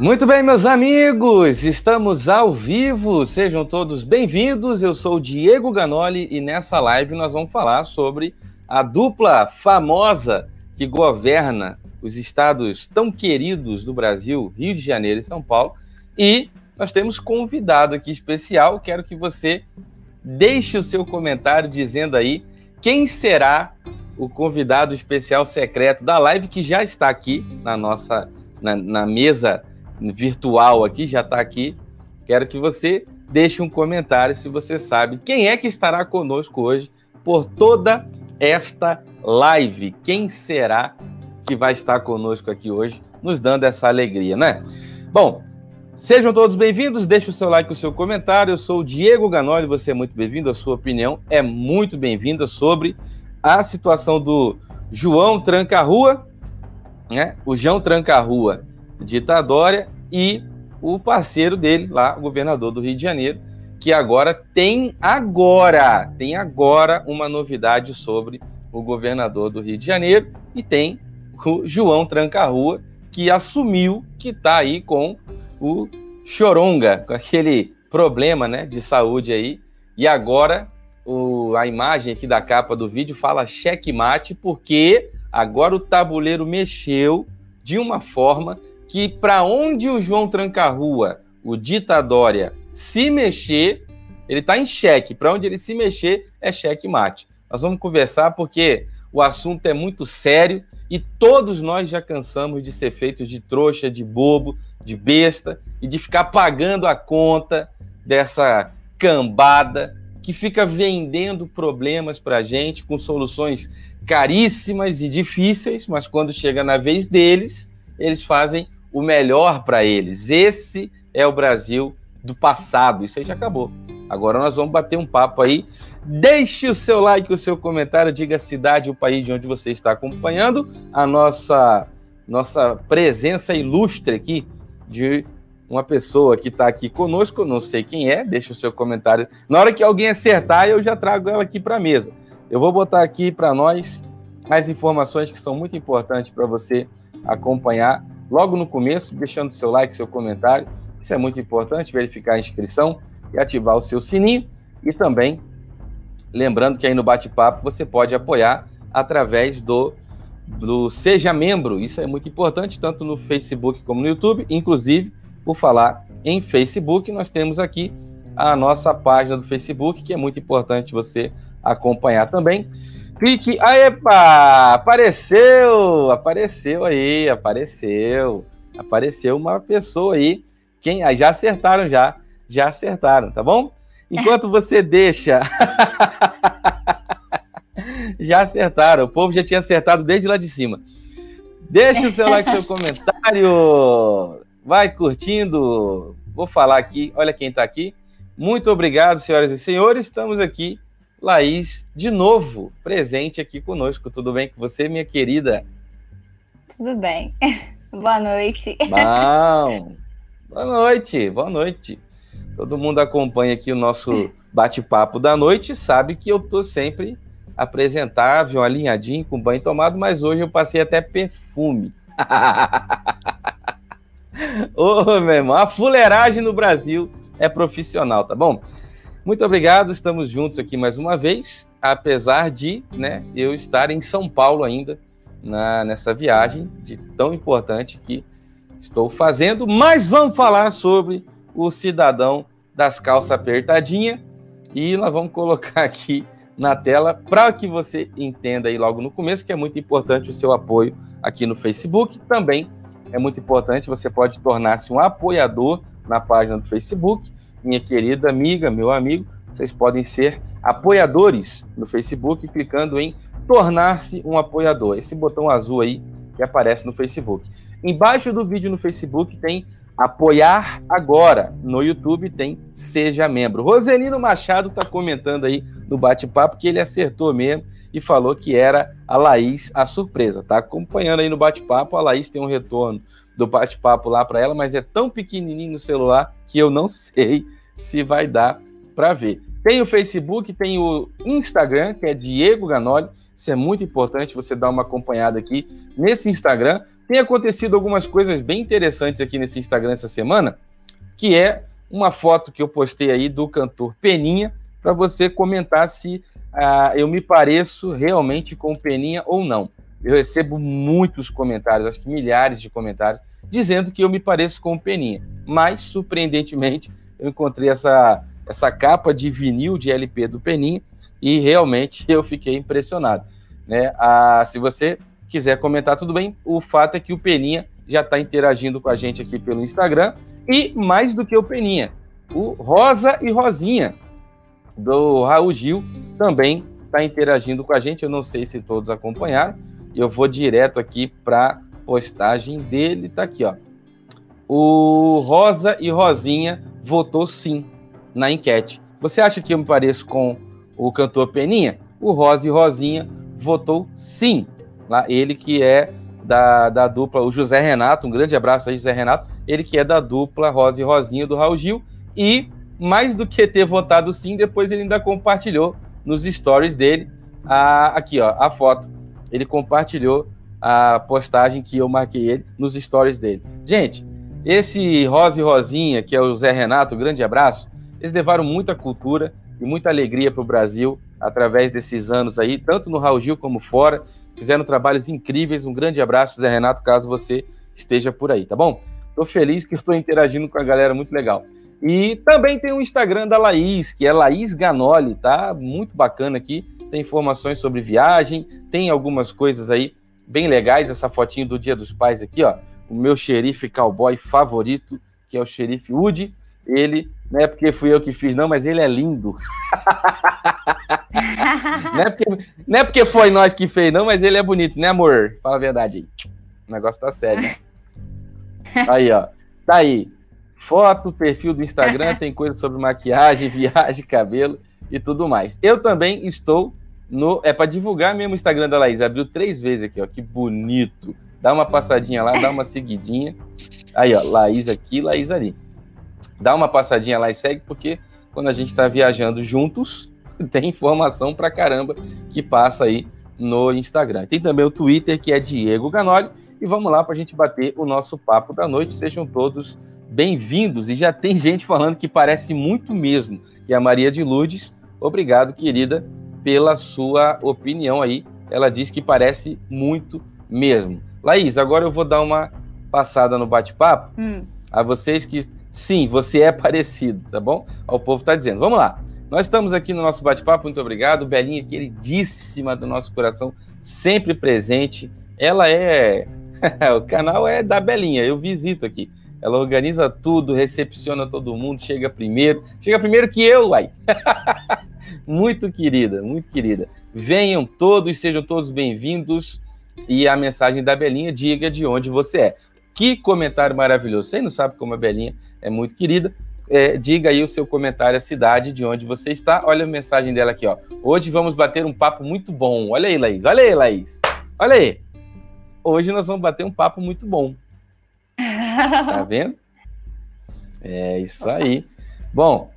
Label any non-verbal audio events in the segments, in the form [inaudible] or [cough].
Muito bem, meus amigos, estamos ao vivo, sejam todos bem-vindos. Eu sou o Diego Ganoli e nessa live nós vamos falar sobre a dupla famosa que governa os estados tão queridos do Brasil, Rio de Janeiro e São Paulo. E nós temos convidado aqui especial. Quero que você deixe o seu comentário dizendo aí quem será o convidado especial secreto da live que já está aqui na nossa na, na mesa virtual aqui, já está aqui. Quero que você deixe um comentário se você sabe quem é que estará conosco hoje por toda esta live. Quem será que vai estar conosco aqui hoje, nos dando essa alegria, né? Bom, sejam todos bem-vindos. Deixe o seu like, o seu comentário. Eu sou o Diego Ganoli, você é muito bem-vindo. A sua opinião é muito bem-vinda sobre a situação do João Tranca-Rua, né? O João Ditadória e o parceiro dele lá, o governador do Rio de Janeiro, que agora tem agora, tem agora uma novidade sobre o governador do Rio de Janeiro e tem o João Tranca-Rua, que assumiu que está aí com o Choronga, com aquele problema né, de saúde aí. E agora o, a imagem aqui da capa do vídeo fala checkmate, porque agora o tabuleiro mexeu de uma forma que para onde o João Tranca-Rua, o ditadória, se mexer, ele está em xeque. Para onde ele se mexer é xeque mate. Nós vamos conversar porque o assunto é muito sério e todos nós já cansamos de ser feitos de trouxa, de bobo, de besta e de ficar pagando a conta dessa cambada que fica vendendo problemas para a gente com soluções caríssimas e difíceis, mas quando chega na vez deles, eles fazem o melhor para eles. Esse é o Brasil do passado. Isso aí já acabou. Agora nós vamos bater um papo aí. Deixe o seu like, o seu comentário, diga a cidade, o país de onde você está acompanhando a nossa nossa presença ilustre aqui de uma pessoa que está aqui conosco, não sei quem é, deixe o seu comentário. Na hora que alguém acertar, eu já trago ela aqui para a mesa. Eu vou botar aqui para nós as informações que são muito importantes para você acompanhar logo no começo, deixando seu like, seu comentário. Isso é muito importante, verificar a inscrição e ativar o seu sininho. E também, lembrando que aí no bate-papo você pode apoiar através do, do Seja Membro. Isso é muito importante, tanto no Facebook como no YouTube. Inclusive, por falar em Facebook, nós temos aqui a nossa página do Facebook, que é muito importante você acompanhar também. Clique. Aí, epa! Apareceu! Apareceu aí, apareceu. Apareceu uma pessoa aí. Quem já acertaram já, já acertaram, tá bom? Enquanto você deixa [laughs] Já acertaram, o povo já tinha acertado desde lá de cima. Deixa o seu like, seu comentário. Vai curtindo. Vou falar aqui, olha quem está aqui. Muito obrigado, senhoras e senhores. Estamos aqui Laís, de novo, presente aqui conosco. Tudo bem com você, minha querida? Tudo bem. [laughs] Boa noite. Bom. [laughs] Boa noite, boa noite. Todo mundo acompanha aqui o nosso bate-papo da noite, sabe que eu tô sempre apresentável, alinhadinho, com banho tomado, mas hoje eu passei até perfume. [laughs] Ô, meu irmão, a fuleiragem no Brasil é profissional, tá bom? Muito obrigado, estamos juntos aqui mais uma vez, apesar de né, eu estar em São Paulo ainda, na, nessa viagem de tão importante que estou fazendo, mas vamos falar sobre o cidadão das calças apertadinhas e nós vamos colocar aqui na tela para que você entenda aí logo no começo que é muito importante o seu apoio aqui no Facebook. Também é muito importante, você pode tornar-se um apoiador na página do Facebook minha querida amiga, meu amigo, vocês podem ser apoiadores no Facebook clicando em tornar-se um apoiador. Esse botão azul aí que aparece no Facebook. Embaixo do vídeo no Facebook tem apoiar agora. No YouTube tem seja membro. Roselino Machado está comentando aí no bate-papo que ele acertou mesmo e falou que era a Laís a surpresa. Tá acompanhando aí no bate-papo, a Laís tem um retorno do bate-papo lá para ela, mas é tão pequenininho no celular que eu não sei se vai dar para ver. Tem o Facebook, tem o Instagram, que é Diego Ganoli. Isso é muito importante você dar uma acompanhada aqui nesse Instagram, tem acontecido algumas coisas bem interessantes aqui nesse Instagram essa semana, que é uma foto que eu postei aí do cantor Peninha, para você comentar se ah, eu me pareço realmente com Peninha ou não. Eu recebo muitos comentários, acho que milhares de comentários, dizendo que eu me pareço com Peninha. Mas, surpreendentemente, eu encontrei essa, essa capa de vinil de LP do Peninha e realmente [laughs] eu fiquei impressionado. Né? Ah, se você quiser comentar, tudo bem. O fato é que o Peninha já está interagindo com a gente aqui pelo Instagram. E mais do que o Peninha, o Rosa e Rosinha, do Raul Gil, também está interagindo com a gente. Eu não sei se todos acompanharam. Eu vou direto aqui para postagem dele. Tá aqui, ó. O Rosa e Rosinha votou sim na enquete. Você acha que eu me pareço com o cantor Peninha? O Rosa e Rosinha votou sim. Lá, ele que é da, da dupla, o José Renato, um grande abraço aí, José Renato, ele que é da dupla Rosa e Rosinha do Raul Gil, e mais do que ter votado sim, depois ele ainda compartilhou nos stories dele, a, aqui ó, a foto, ele compartilhou a postagem que eu marquei ele nos stories dele. Gente, esse Rosa e Rosinha, que é o Zé Renato, grande abraço, eles levaram muita cultura e muita alegria para o Brasil através desses anos aí, tanto no Raul Gil como fora fizeram trabalhos incríveis. Um grande abraço, Zé Renato, caso você esteja por aí, tá bom? Estou feliz que estou interagindo com a galera, muito legal. E também tem o Instagram da Laís, que é Laís Ganoli, tá? Muito bacana aqui. Tem informações sobre viagem, tem algumas coisas aí bem legais. Essa fotinho do Dia dos Pais aqui, ó. O meu xerife cowboy favorito, que é o xerife Woody. Ele, não é porque fui eu que fiz, não, mas ele é lindo. [laughs] não, é porque, não é porque foi nós que fez, não, mas ele é bonito, né, amor? Fala a verdade aí. O negócio tá sério. Né? [laughs] Aí, ó. Tá aí. Foto, perfil do Instagram, [laughs] tem coisa sobre maquiagem, viagem, cabelo e tudo mais. Eu também estou no. É para divulgar mesmo o Instagram da Laís. Abriu três vezes aqui, ó. Que bonito. Dá uma passadinha lá, dá uma seguidinha. Aí, ó. Laís aqui, Laís ali. Dá uma passadinha lá e segue, porque quando a gente está viajando juntos, [laughs] tem informação pra caramba que passa aí no Instagram. Tem também o Twitter, que é Diego Ganoli. E vamos lá para a gente bater o nosso papo da noite. Sejam todos bem-vindos. E já tem [laughs] gente falando que parece muito mesmo. que é a Maria de Lourdes, obrigado, querida, pela sua opinião aí. Ela diz que parece muito mesmo. Laís, agora eu vou dar uma passada no bate-papo hum. a vocês que sim, você é [laughs] parecido, tá bom? O povo está dizendo. Vamos lá. Nós estamos aqui no nosso bate-papo, muito obrigado. Belinha, queridíssima do nosso coração, sempre presente. Ela é. [laughs] o canal é da Belinha, eu visito aqui. Ela organiza tudo, recepciona todo mundo, chega primeiro. Chega primeiro que eu, uai. [laughs] muito querida, muito querida. Venham todos, sejam todos bem-vindos. E a mensagem da Belinha, diga de onde você é. Que comentário maravilhoso. Você não sabe como a Belinha é muito querida é, diga aí o seu comentário, a cidade de onde você está. Olha a mensagem dela aqui, ó. Hoje vamos bater um papo muito bom. Olha aí, Laís. Olha aí, Laís. Olha aí. Hoje nós vamos bater um papo muito bom. [laughs] Tá vendo? É isso aí. Bom,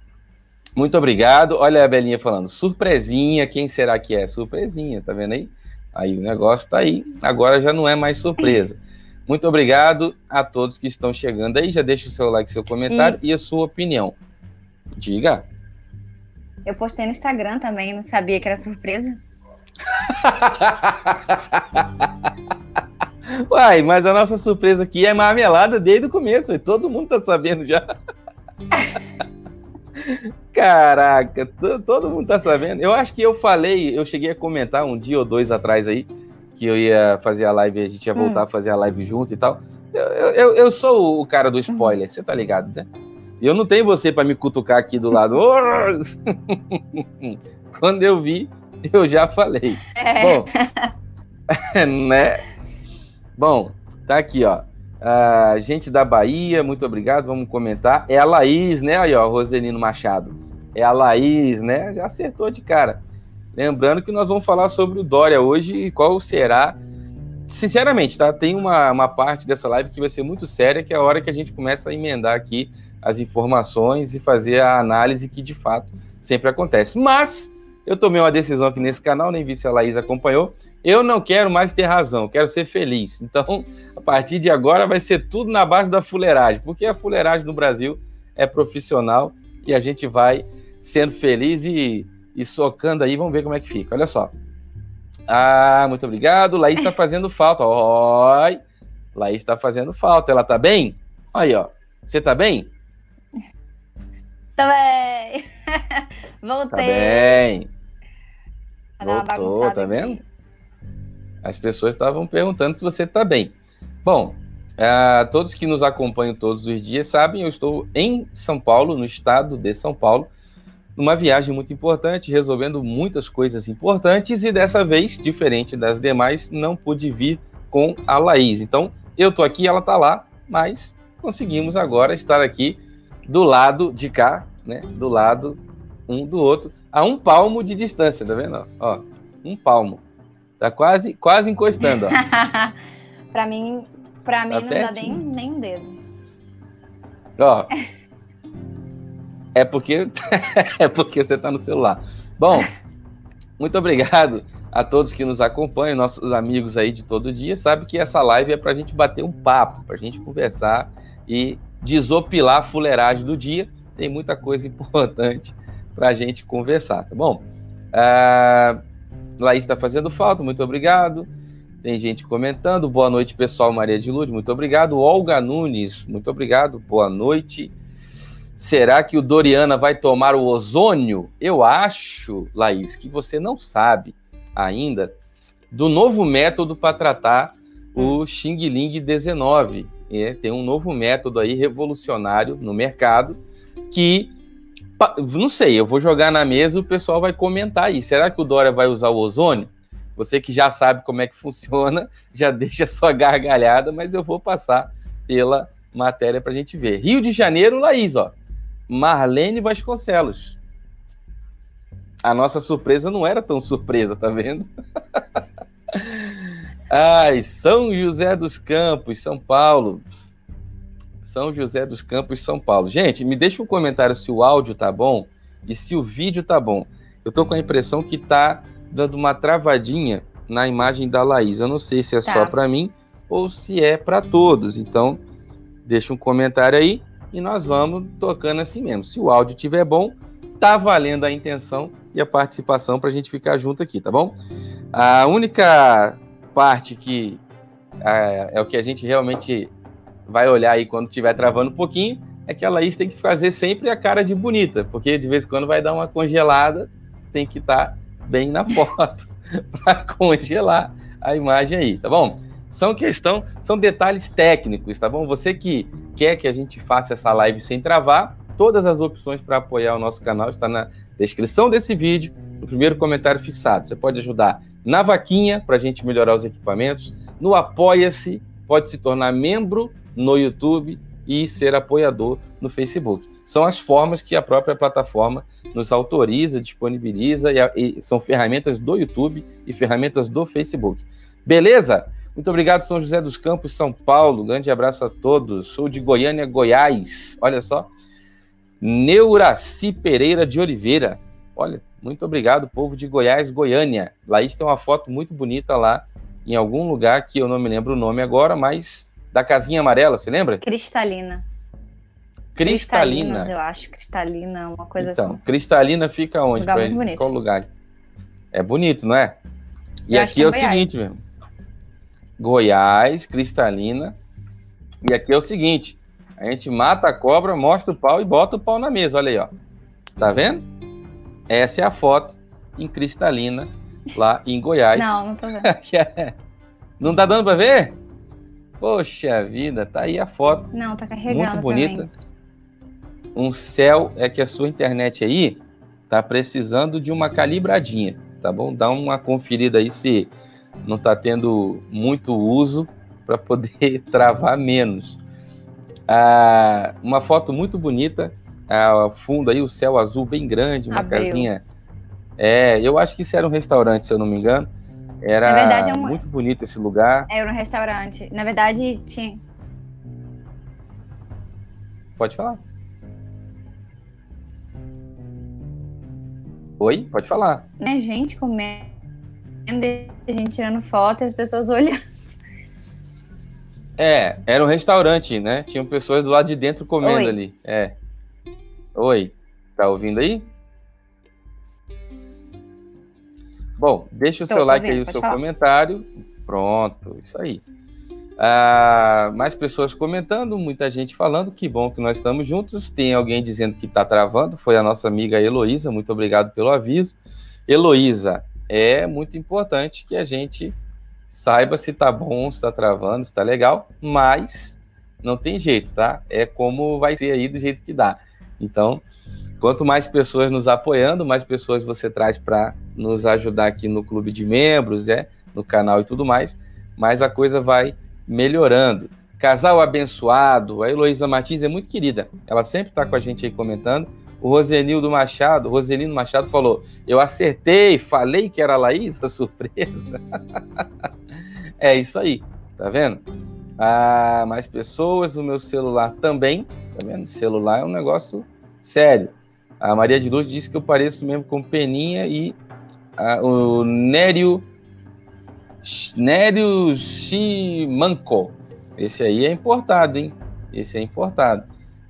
muito obrigado. Olha a Belinha falando, surpresinha, quem será que é? Surpresinha, tá vendo aí? Aí o negócio tá aí. Agora já não é mais surpresa. Muito obrigado a todos que estão chegando aí. Já deixa o seu like, seu comentário e, e a sua opinião. Diga. Eu postei no Instagram também, não sabia que era surpresa. [laughs] Uai, mas a nossa surpresa aqui é marmelada desde o começo, todo mundo tá sabendo já. [laughs] Caraca, todo mundo tá sabendo. Eu acho que eu falei, eu cheguei a comentar um dia ou dois atrás aí, que eu ia fazer a live, a gente ia voltar hum. a fazer a live junto e tal. Eu, eu, eu sou o cara do spoiler, você tá ligado, né? E eu não tenho você para me cutucar aqui do lado. [laughs] [laughs] Quando eu vi, eu já falei. É. Bom, [laughs] né? Bom, tá aqui, ó. A gente da Bahia, muito obrigado, vamos comentar. É a Laís, né? Aí, ó, Roselino Machado. É a Laís, né? Já acertou de cara. Lembrando que nós vamos falar sobre o Dória hoje e qual será. Sinceramente, tá? Tem uma, uma parte dessa live que vai ser muito séria, que é a hora que a gente começa a emendar aqui as informações e fazer a análise que de fato sempre acontece. Mas Eu tomei uma decisão aqui nesse canal, nem vi se a Laís acompanhou. Eu não quero mais ter razão, quero ser feliz. Então, a partir de agora vai ser tudo na base da fuleiragem, porque a fuleiragem no Brasil é profissional e a gente vai sendo feliz e, e socando aí, vamos ver como é que fica. Olha só. Ah, muito obrigado. Laís está fazendo falta. Oi. Laís está fazendo falta. Ela tá bem? Aí, ó. Você tá bem? [laughs] Tá bem. Voltei. Tá bem. Voltou, tá vendo? Aqui. As pessoas estavam perguntando se você tá bem. Bom, uh, todos que nos acompanham todos os dias sabem, eu estou em São Paulo, no estado de São Paulo, numa viagem muito importante, resolvendo muitas coisas importantes e dessa vez, diferente das demais, não pude vir com a Laís. Então, eu tô aqui, ela tá lá, mas conseguimos agora estar aqui do lado de cá, né? Do lado um do outro, a um palmo de distância, tá vendo? Ó, um palmo. Tá quase, quase encostando, ó. [laughs] para mim, para mim tá não pertinho. dá nem, nem um dedo. Ó. É porque [laughs] é porque você está no celular. Bom, muito obrigado a todos que nos acompanham, nossos amigos aí de todo dia. Sabe que essa live é para a gente bater um papo, para a gente conversar e desopilar a fuleiragem do dia. Tem muita coisa [laughs] importante para a gente conversar, tá bom? Uh, Laís está fazendo falta, muito obrigado. Tem gente comentando. Boa noite, pessoal. Maria de Luz, muito obrigado. Olga Nunes, muito obrigado. Boa noite. Será que o Doriana vai tomar o ozônio? Eu acho, Laís, que você não sabe ainda do novo método para tratar o Xing Ling 19. É, tem um novo método aí revolucionário no mercado que não sei, eu vou jogar na mesa o pessoal vai comentar aí. Será que o Dória vai usar o ozônio? Você que já sabe como é que funciona, [laughs] já deixa sua gargalhada, mas eu vou passar pela matéria para a gente ver. Rio de Janeiro, Laís, ó. Marlene Vasconcelos. A nossa surpresa não era tão surpresa, tá vendo? [laughs] Ai, São José dos Campos, São Paulo. São José dos Campos, São Paulo. Gente, me deixa um comentário se o áudio tá bom e se o vídeo tá bom. Eu tô com a impressão que tá dando uma travadinha na imagem da Laís. Eu não sei se é tá. só para mim ou se é para todos. Então, deixa um comentário aí e nós vamos tocando assim mesmo. Se o áudio estiver bom, tá valendo a intenção e a participação para a gente ficar junto aqui, tá bom? A única parte que é, é, o que a gente realmente vai olhar aí quando estiver travando um pouquinho é que a Laís tem que fazer sempre a cara de bonita, porque de vez em quando vai dar uma congelada, tem que estar tá bem na [laughs] foto para congelar a imagem aí, tá bom? São questão, são detalhes técnicos, tá bom? Você que quer que a gente faça essa live sem travar, todas as opções para apoiar o nosso canal está na descrição desse vídeo, no primeiro comentário fixado. Você pode ajudar na vaquinha para a gente melhorar os equipamentos, no Apoia-se, pode se tornar membro no YouTube e ser apoiador no Facebook. São as formas que a própria plataforma nos autoriza, disponibiliza e, e são ferramentas do YouTube e ferramentas do Facebook. Beleza? Muito obrigado, São José dos Campos, São Paulo. Grande abraço a todos. Sou de Goiânia, Goiás. Olha só. Neuraci Pereira de Oliveira. Olha, muito obrigado, povo de Goiás, Goiânia. Laís tem uma foto muito bonita lá, em algum lugar que eu não me lembro o nome agora, mas da casinha amarela, você lembra? Cristalina. Cristalina. eu acho. Cristalina, uma coisa então, assim. Então, Cristalina fica onde? Lugar muito bonito. Qual lugar? É bonito, não é? E eu aqui é, é o seguinte, mesmo. Goiás, Cristalina. E aqui é o seguinte: a gente mata a cobra, mostra o pau e bota o pau na mesa. Olha aí, ó. Tá vendo? Essa é a foto em Cristalina, lá em Goiás. Não, não tô vendo. [laughs] É. não tá dando para ver? Poxa vida, tá aí a foto. Não, tá carregando. Muito bonita. Também. Um céu é que a sua internet aí tá precisando de uma calibradinha, tá bom? Dá uma conferida aí se não está tendo muito uso para poder [laughs] travar menos. Ah, uma foto muito bonita, ao fundo aí o céu azul bem grande, uma Abril. casinha. É, eu acho que isso era um restaurante, se eu não me engano. Era verdade, é um... muito bonito esse lugar. Era um restaurante. Na verdade, tinha. Pode falar. Oi, pode falar. Né, gente comendo, gente tirando foto e as pessoas olhando. É, era um restaurante, né? Tinham pessoas do lado de dentro comendo Oi. ali. É. Oi, tá ouvindo aí? Bom, deixa o tô, seu like aí, o seu falar. comentário. Pronto, isso aí. Ah, mais pessoas comentando, muita gente falando, que bom que nós estamos juntos. Tem alguém dizendo que está travando, foi a nossa amiga Heloísa, muito obrigado pelo aviso. Heloísa, é muito importante que a gente saiba se está bom, se está travando, se está legal, mas não tem jeito, tá? É como vai ser aí do jeito que dá. Então, quanto mais pessoas nos apoiando, mais pessoas você traz para nos ajudar aqui no clube de membros, é, no canal e tudo mais, mais a coisa vai melhorando. Casal abençoado, a Heloísa Martins é muito querida, ela sempre está com a gente aí comentando. O Rosenildo Machado, Roselino Machado falou: Eu acertei, falei que era a Laís, a surpresa. [laughs] é isso aí, tá vendo? Ah, mais pessoas, o meu celular também, tá vendo? Celular é um negócio sério. A Maria de Lourdes disse que eu pareço mesmo com Peninha e o Nério Nério Chimanco. Esse aí é importado, hein? Esse é importado.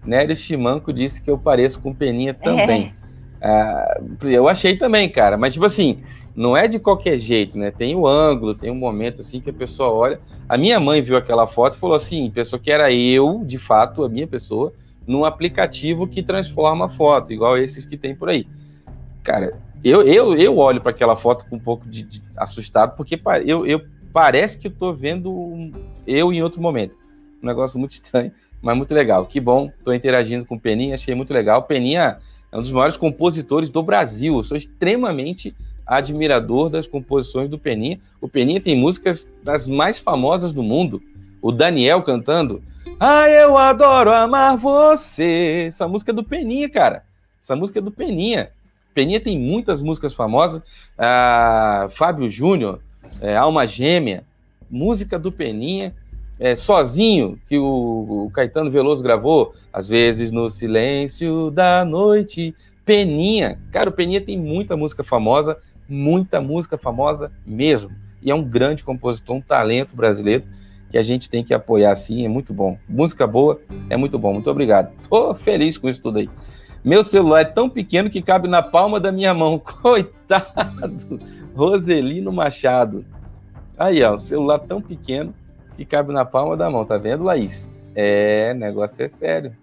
Nério Chimanco disse que eu pareço com Peninha também. É. [laughs] Ah, eu achei também, cara. Mas, tipo assim, não é de qualquer jeito, né? Tem o ângulo, tem um momento assim que a pessoa olha. A minha mãe viu aquela foto e falou assim: pensou que era eu, de fato, a minha pessoa, num aplicativo que transforma a foto, igual esses que tem por aí. Cara, eu, eu, eu olho para aquela foto com um pouco de, de assustado, porque eu, eu parece que eu tô vendo eu em outro momento. Um negócio muito estranho, mas muito legal. Que bom, estou interagindo com o Peninha, achei muito legal. Peninha é um dos maiores compositores do Brasil. Eu sou extremamente admirador das composições do Peninha. O Peninha tem músicas das mais famosas do mundo. O Daniel cantando Ah, eu adoro amar você. Essa música é do Peninha, cara. Essa música é do Peninha. Peninha tem muitas músicas famosas. Ah, Fábio Júnior, é, Alma Gêmea, música do Peninha, é, Sozinho, que o, o, Caetano Veloso gravou, às vezes no silêncio da noite. Peninha, cara, o Peninha tem muita música famosa, muita música famosa mesmo. E é um grande compositor, um talento brasileiro que a gente tem que apoiar sim, é muito bom. Música boa é muito bom. Muito obrigado. Tô feliz com isso tudo aí. Meu celular é tão pequeno que cabe na palma da minha mão. [laughs] Coitado! Roselino Machado. Aí, ó, o celular tão pequeno que cabe na palma da mão. Tá vendo, Laís? É, negócio é sério.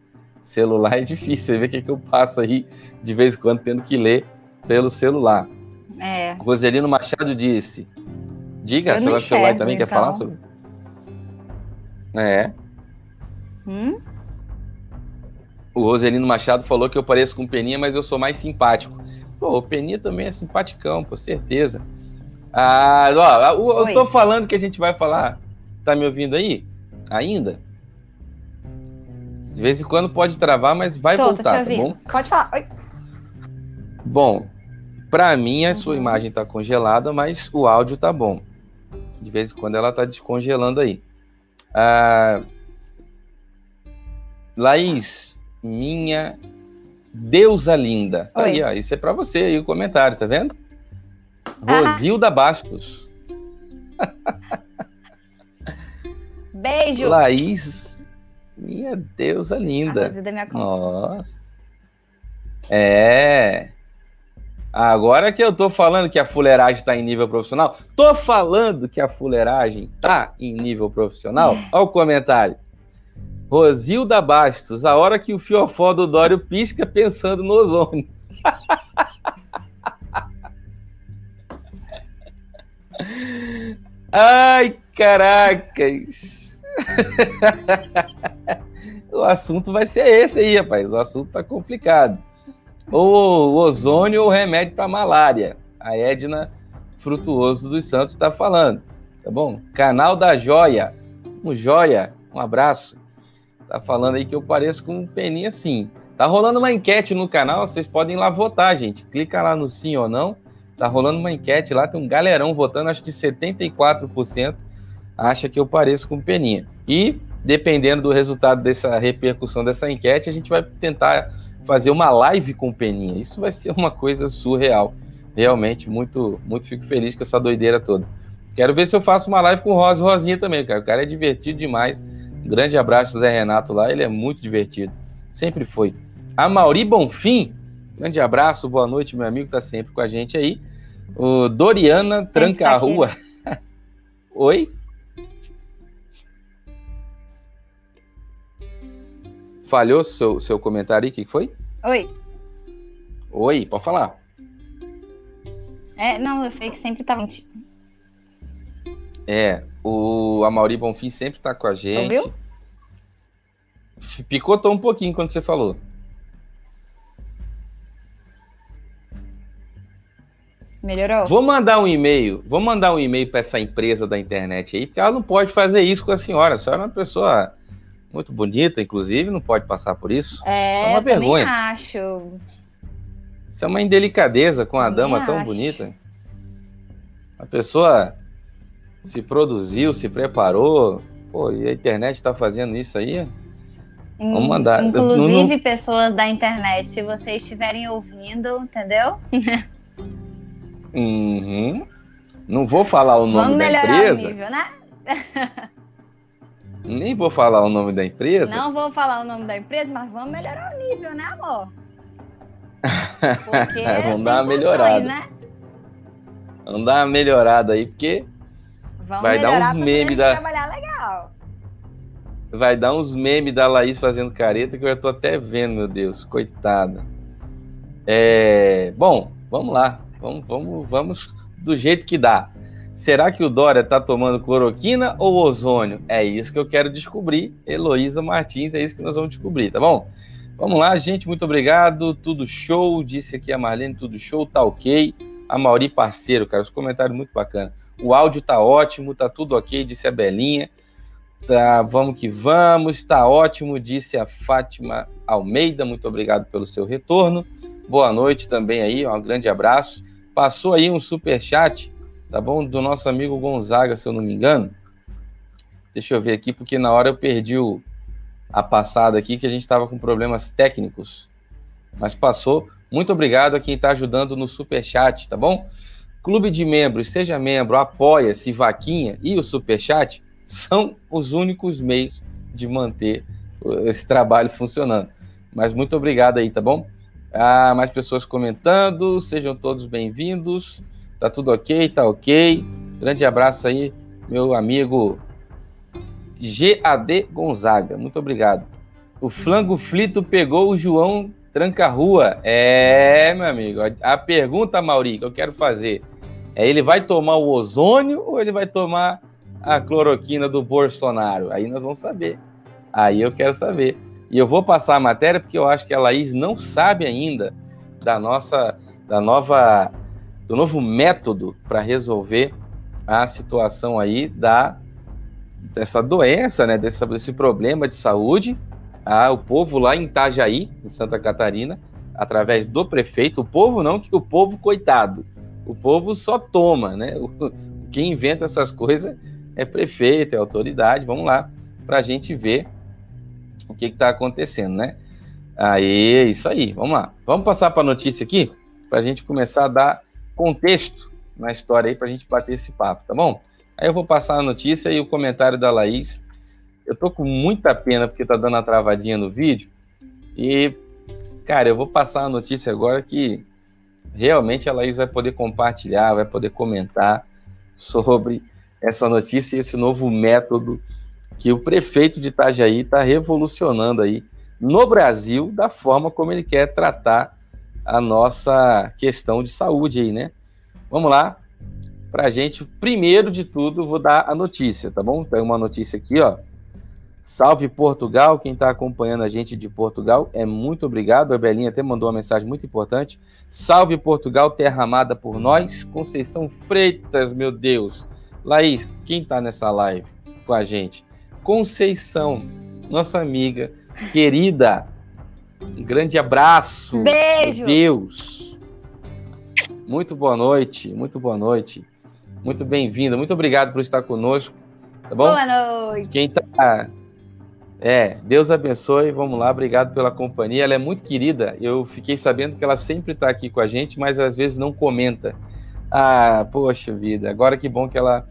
Celular [laughs] é difícil. Você vê o que, que eu passo aí de vez em quando tendo que ler pelo celular. É. Roselino Machado disse. Diga, seu celular também então. quer falar sobre. É. Hum? O Roselino Machado falou que eu pareço com o Peninha, mas eu sou mais simpático. Pô, o Peninha também é simpaticão, com certeza. Ah, ó, eu tô falando que a gente vai falar. Tá me ouvindo aí? Ainda? De vez em quando pode travar, mas vai tô, voltar, tô tá bom? Pode falar. Oi. Bom, para mim a sua imagem tá congelada, mas o áudio tá bom. De vez em quando ela tá descongelando aí. Ah, Laís, minha deusa linda. Oi. Aí, ó, isso é para você aí o comentário, tá vendo? Ah. Rosilda Bastos. [laughs] Beijo. Laís, minha deusa linda. A minha Nossa. É. Agora que eu tô falando que a fuleiragem tá em nível profissional, tô falando que a fuleiragem tá em nível profissional. [laughs] Olha o comentário. Rosilda Bastos, a hora que o fiofó do Dório pisca pensando no ozônio. [laughs] Ai, caracas! [laughs] o assunto vai ser esse aí, rapaz. O assunto tá complicado. Ou ozônio ou remédio para malária. A Edna Frutuoso dos Santos está falando. Tá bom? Canal da Joia. Um joia. Um abraço tá falando aí que eu pareço com um peninha sim. Tá rolando uma enquete no canal, vocês podem ir lá votar, gente. Clica lá no sim ou não. Tá rolando uma enquete lá, tem um galerão votando, acho que 74% acha que eu pareço com peninha. E dependendo do resultado dessa repercussão dessa enquete, a gente vai tentar fazer uma live com Peninha. Isso vai ser uma coisa surreal. Realmente, muito, muito fico feliz com essa doideira toda. Quero ver se eu faço uma live com o Rosa Rosinha também, cara. O cara é divertido demais. Grande abraço, Zé Renato lá. Ele é muito divertido. Sempre foi. A Mauri Bonfim, grande abraço, boa noite, meu amigo, tá sempre com a gente aí. O Doriana Tranca tá a Rua. [laughs] Oi? Falhou seu, seu comentário aí? O que foi? Oi. Oi, pode falar. É, não, eu falei que sempre tava. É, o Amauri Bonfim sempre tá com a gente. Ouviu? Picotou um pouquinho quando você falou. Melhorou? Vou mandar um e-mail. Vou mandar um e-mail para essa empresa da internet aí, porque ela não pode fazer isso com a senhora. A senhora é uma pessoa muito bonita, inclusive, não pode passar por isso. É, é uma vergonha. acho. Isso é uma indelicadeza com a dama tão bonita. A pessoa se produziu, se preparou. Pô, e a internet está fazendo isso aí? Vamos mandar. Inclusive, não, não... pessoas da internet, se vocês estiverem ouvindo, entendeu? uhum. Não vou falar o nome Vamos da empresa. O nível, né? Nem vou falar o nome da empresa. Não vou falar o nome da empresa, mas vamos melhorar o nível, né, amor? [laughs] Porque vamos dar uma melhorada. Né? Vamos dar uma melhorada aí, porque vamos vai dar uns memes da. Trabalhar legal. Vai dar uns memes da Laís fazendo careta que eu já tô até vendo, meu Deus, coitada. É... Bom, vamos lá. Vamos, vamos, vamos do jeito que dá. Será que o Dória está tomando cloroquina ou ozônio? É isso que eu quero descobrir. Heloísa Martins, é isso que nós vamos descobrir, tá bom? Vamos lá, gente, muito obrigado. Tudo show, disse aqui a Marlene, tudo show, tá ok. A Mauri parceiro, cara, os comentários muito bacana. O áudio tá ótimo, tá tudo ok, disse a Belinha. Tá, vamos que vamos, tá ótimo, disse a Fátima Almeida. Muito obrigado pelo seu retorno. Boa noite também aí, um grande abraço. Passou aí um super chat tá bom? Do nosso amigo Gonzaga, se eu não me engano. Deixa eu ver aqui, porque na hora eu perdi o, a passada aqui, que a gente estava com problemas técnicos. Mas passou. Muito obrigado a quem está ajudando no super chat, tá bom? Clube de membros, seja membro, apoia-se, vaquinha e o super chat são os únicos meios de manter esse trabalho funcionando. Mas muito obrigado aí, tá bom? Ah, mais pessoas comentando, sejam todos bem-vindos. Tá tudo ok? Tá ok. Grande abraço aí, meu amigo GAD Gonzaga. Muito obrigado. O flango flito pegou o João Tranca-Rua. É, meu amigo. A pergunta, Mauri, que eu quero fazer é: ele vai tomar o ozônio ou ele vai tomar a cloroquina do Bolsonaro? Aí nós vamos saber. Aí eu quero saber. E eu vou passar a matéria porque eu acho que a Laís não sabe ainda da nossa, da nova do novo método para resolver a situação aí da dessa doença, né, desse, problema de saúde. Ah, o povo lá em Itajaí, em Santa Catarina, através do prefeito, o povo não que o povo coitado, o povo só toma, né? [laughs] O, quem inventa essas coisas é prefeito, é autoridade. Vamos lá para a gente ver o que está acontecendo, né? Aí, isso aí, vamos lá. Vamos passar para a notícia aqui, para a gente começar a dar contexto na história aí para a gente bater esse papo, tá bom? Aí eu vou passar a notícia e o comentário da Laís. Eu tô com muita pena porque tá dando a travadinha no vídeo. E, cara, eu vou passar a notícia agora que realmente a Laís vai poder compartilhar, vai poder comentar sobre essa notícia e esse novo método que o prefeito de Itajaí está revolucionando aí no Brasil da forma como ele quer tratar a nossa questão de saúde aí, né? Vamos lá, para a gente, primeiro de tudo, vou dar a notícia, tá bom? Tem uma notícia aqui, ó. Salve Portugal, quem está acompanhando a gente de Portugal, é muito obrigado. A Belinha até mandou uma mensagem muito importante. Salve Portugal, terra amada por nós. Conceição Freitas, meu Deus. Laís, quem está nessa live com a gente? Conceição, nossa amiga querida, um grande abraço. Beijo. Deus. Muito boa noite, muito boa noite. Muito bem-vinda, muito obrigado por estar conosco. Tá bom? Boa noite. Quem está É, Deus abençoe, vamos lá, obrigado pela companhia. Ela é muito querida, eu fiquei sabendo que ela sempre está aqui com a gente, mas às vezes não comenta. Ah, poxa vida, agora que bom que ela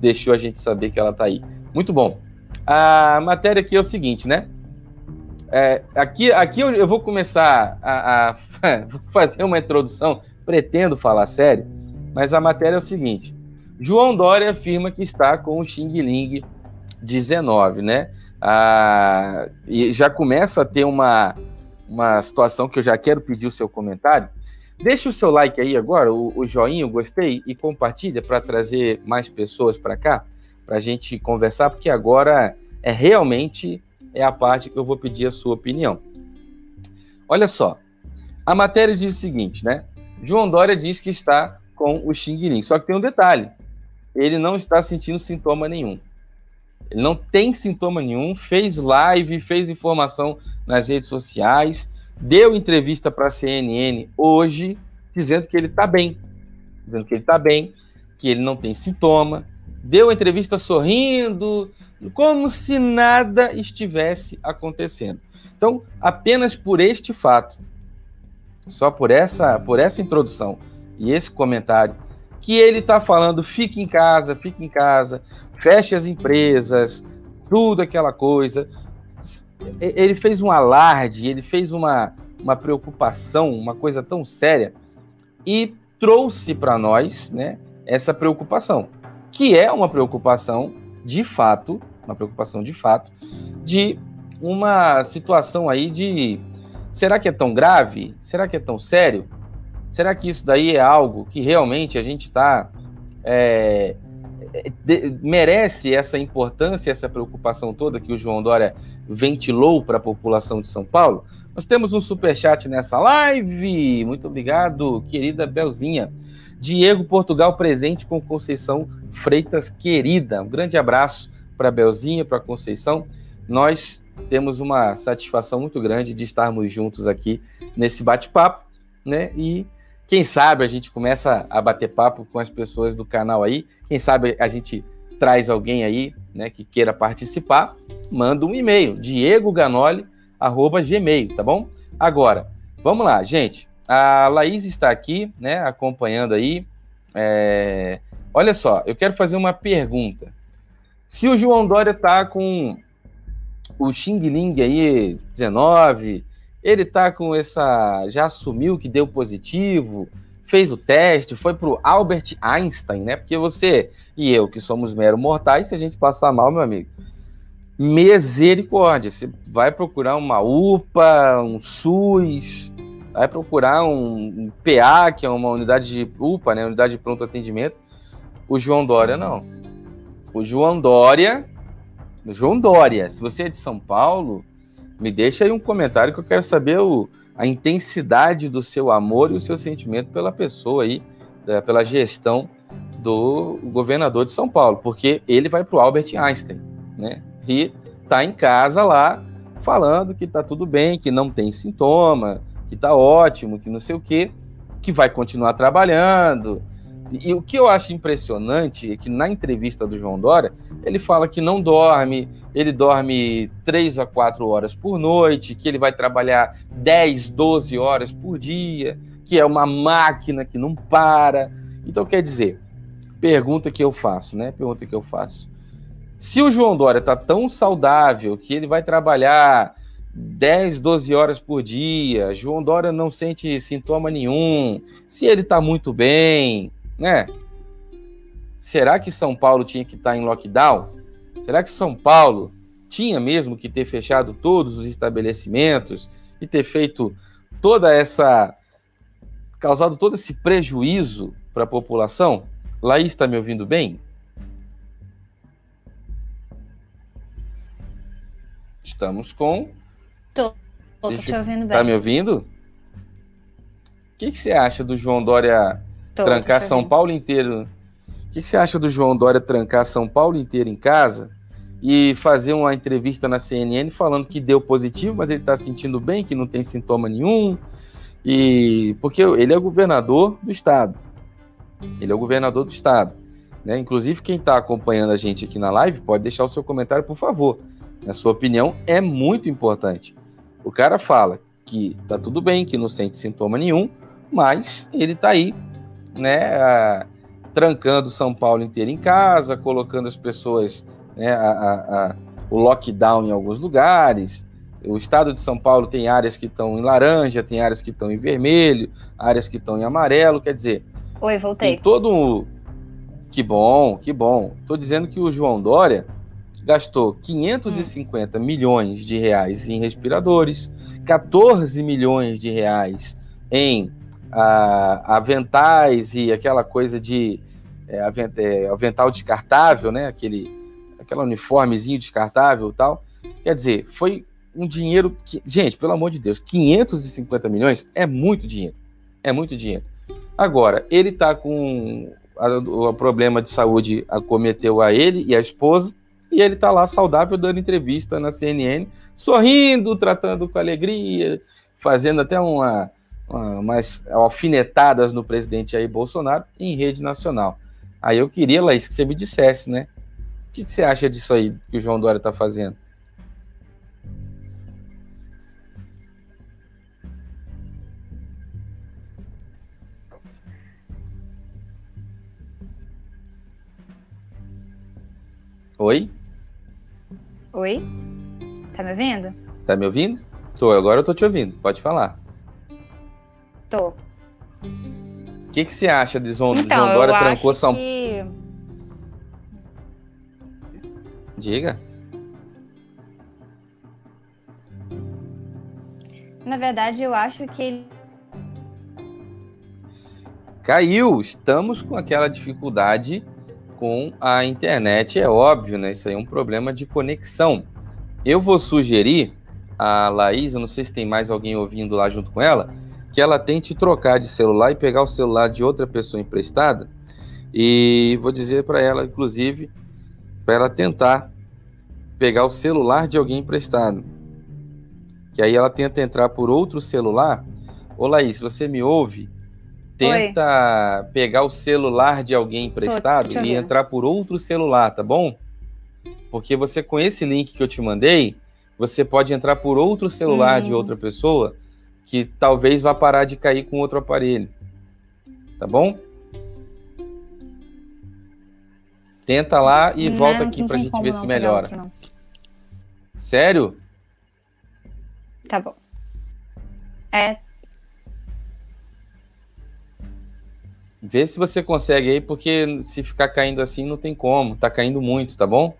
deixou a gente saber que ela está aí. Muito bom. A matéria aqui é o seguinte, né? É, aqui, aqui eu, vou começar a, a [laughs] fazer uma introdução, pretendo falar sério, mas a matéria é o seguinte: João Dória afirma que está com o Xing Ling 19, né? Ah, e já começo a ter uma, uma situação que eu já quero pedir o seu comentário. Deixe o seu like aí agora, o, o joinha, o gostei, e compartilha para trazer mais pessoas para cá, para a gente conversar, porque agora é realmente é a parte que eu vou pedir a sua opinião. Olha só, a matéria diz o seguinte, né? João Dória diz que está com o Xing Ling, só que tem um detalhe, ele não está sentindo sintoma nenhum. Ele não tem sintoma nenhum, fez live, fez informação nas redes sociais, deu entrevista para a CNN hoje, dizendo que ele está bem. Dizendo que ele está bem, que ele não tem sintoma. Deu entrevista sorrindo, como se nada estivesse acontecendo. Então, apenas por este fato, só por essa, por essa introdução e esse comentário, que ele está falando, fique em casa, fique em casa, feche as empresas, tudo aquela coisa. Ele fez um alarde, ele fez uma, uma preocupação, uma coisa tão séria, e trouxe para nós né, essa preocupação, que é uma preocupação de fato, uma preocupação de fato, de uma situação aí de será que é tão grave? Será que é tão sério? Será que isso daí é algo que realmente a gente está é, de, merece essa importância, essa preocupação toda que o João Dória ventilou para a população de São Paulo? Nós temos um super chat nessa live. Muito obrigado, querida Belzinha. Diego Portugal presente com Conceição Freitas querida. Um grande abraço para Belzinha, para Conceição. Nós temos uma satisfação muito grande de estarmos juntos aqui nesse bate-papo, né? E quem sabe a gente começa a bater papo com as pessoas do canal aí. Quem sabe a gente traz alguém aí, né, que queira participar, manda um e-mail, diegoganoli@gmail, tá bom? Agora, vamos lá, gente. A Laís está aqui, né, acompanhando aí. É... Olha só, eu quero fazer uma pergunta. Se o João Dória tá com o Xing Ling aí, 19, ele tá com essa. Já assumiu que deu positivo, fez o teste, foi pro Albert Einstein, né? Porque você e eu, que somos mero mortais, se a gente passar mal, meu amigo, misericórdia. Você vai procurar uma UPA, um SUS, vai procurar um PA, que é uma unidade de UPA, né? Unidade de pronto atendimento. O João Dória, não. O João Dória. João Dória, se você é de São Paulo, me deixa aí um comentário que eu quero saber o, a intensidade do seu amor e o seu sentimento pela pessoa aí, da, pela gestão do governador de São Paulo, porque ele vai para o Albert Einstein, né? E tá em casa lá falando que tá tudo bem, que não tem sintoma, que tá ótimo, que não sei o quê, que vai continuar trabalhando, e o que eu acho impressionante é que na entrevista do João Dória, ele fala que não dorme, ele dorme 3 a 4 horas por noite, que ele vai trabalhar 10, 12 horas por dia, que é uma máquina que não para. Então, quer dizer, pergunta que eu faço, né? Pergunta que eu faço. Se o João Dória está tão saudável que ele vai trabalhar 10, 12 horas por dia, João Dória não sente sintoma nenhum, se ele está muito bem, né? Será que São Paulo tinha que estar em lockdown? Será que São Paulo tinha mesmo que ter fechado todos os estabelecimentos e ter feito toda essa causado todo esse prejuízo para a população? Laís está me ouvindo bem? Estamos com. Tô, tô te ouvindo bem. Tá me ouvindo? O que, que você acha do João Dória Tô, trancar São Paulo inteiro. O que, que, você acha do João Dória trancar São Paulo inteiro em casa e fazer uma entrevista na CNN falando que deu positivo, mas ele está sentindo bem, que não tem sintoma nenhum? E porque ele é governador do estado. Ele é o governador do estado. Né? Inclusive, quem está acompanhando a gente aqui na live pode deixar o seu comentário, por favor. na sua opinião, é muito importante. O cara fala que tá tudo bem, que não sente sintoma nenhum, mas ele tá aí, né, a, trancando São Paulo inteiro em casa, colocando as pessoas, né, a, a, o lockdown em alguns lugares. O estado de São Paulo tem áreas que estão em laranja, tem áreas que estão em vermelho, áreas que estão em amarelo, quer dizer. Oi, voltei. Tem todo Que bom, que bom. Estou dizendo que o João Dória gastou 550 hum. milhões de reais em respiradores, 14 milhões de reais em a, aventais e aquela coisa de é, é, avental descartável, né? Aquele, aquela uniformezinho descartável e tal. Quer dizer, foi um dinheiro que, gente, pelo amor de Deus, 550 milhões é muito dinheiro. É muito dinheiro. Agora, ele está com o problema de saúde acometeu a ele e a esposa, e ele está lá saudável dando entrevista na CNN, sorrindo, tratando com alegria, fazendo até uma, uma, umas alfinetadas no presidente Jair Bolsonaro em rede nacional. Aí eu queria, Laís, que você me dissesse, né? O que, que você acha disso aí que o João Dória está fazendo? Oi? Oi? Tá me ouvindo? Tá me ouvindo? Tô, agora eu tô te ouvindo. Pode falar. Tô. O que, que você acha de João, então, João Dória trancou São que... Diga. Na verdade, eu acho que ele. Caiu! Estamos com aquela dificuldade com a internet, é óbvio, né? Isso aí é um problema de conexão. Eu vou sugerir a Laís, eu não sei se tem mais alguém ouvindo lá junto com ela, que ela tente trocar de celular e pegar o celular de outra pessoa emprestada. E vou dizer para ela, inclusive, para ela tentar pegar o celular de alguém emprestado. Que aí ela tenta entrar por outro celular. Ô Laís, você me ouve? Tenta Oi. pegar o celular de alguém emprestado Tô, e entrar por outro celular, tá bom? Porque você, com esse link que eu te mandei, você pode entrar por outro celular hum. de outra pessoa que talvez vá parar de cair com outro aparelho. Tá bom? Tenta lá e não, volta aqui pra gente ver se melhora. Outro, Sério? Tá bom. É, Vê se você consegue aí, porque se ficar caindo assim não tem como. Tá caindo muito, tá bom?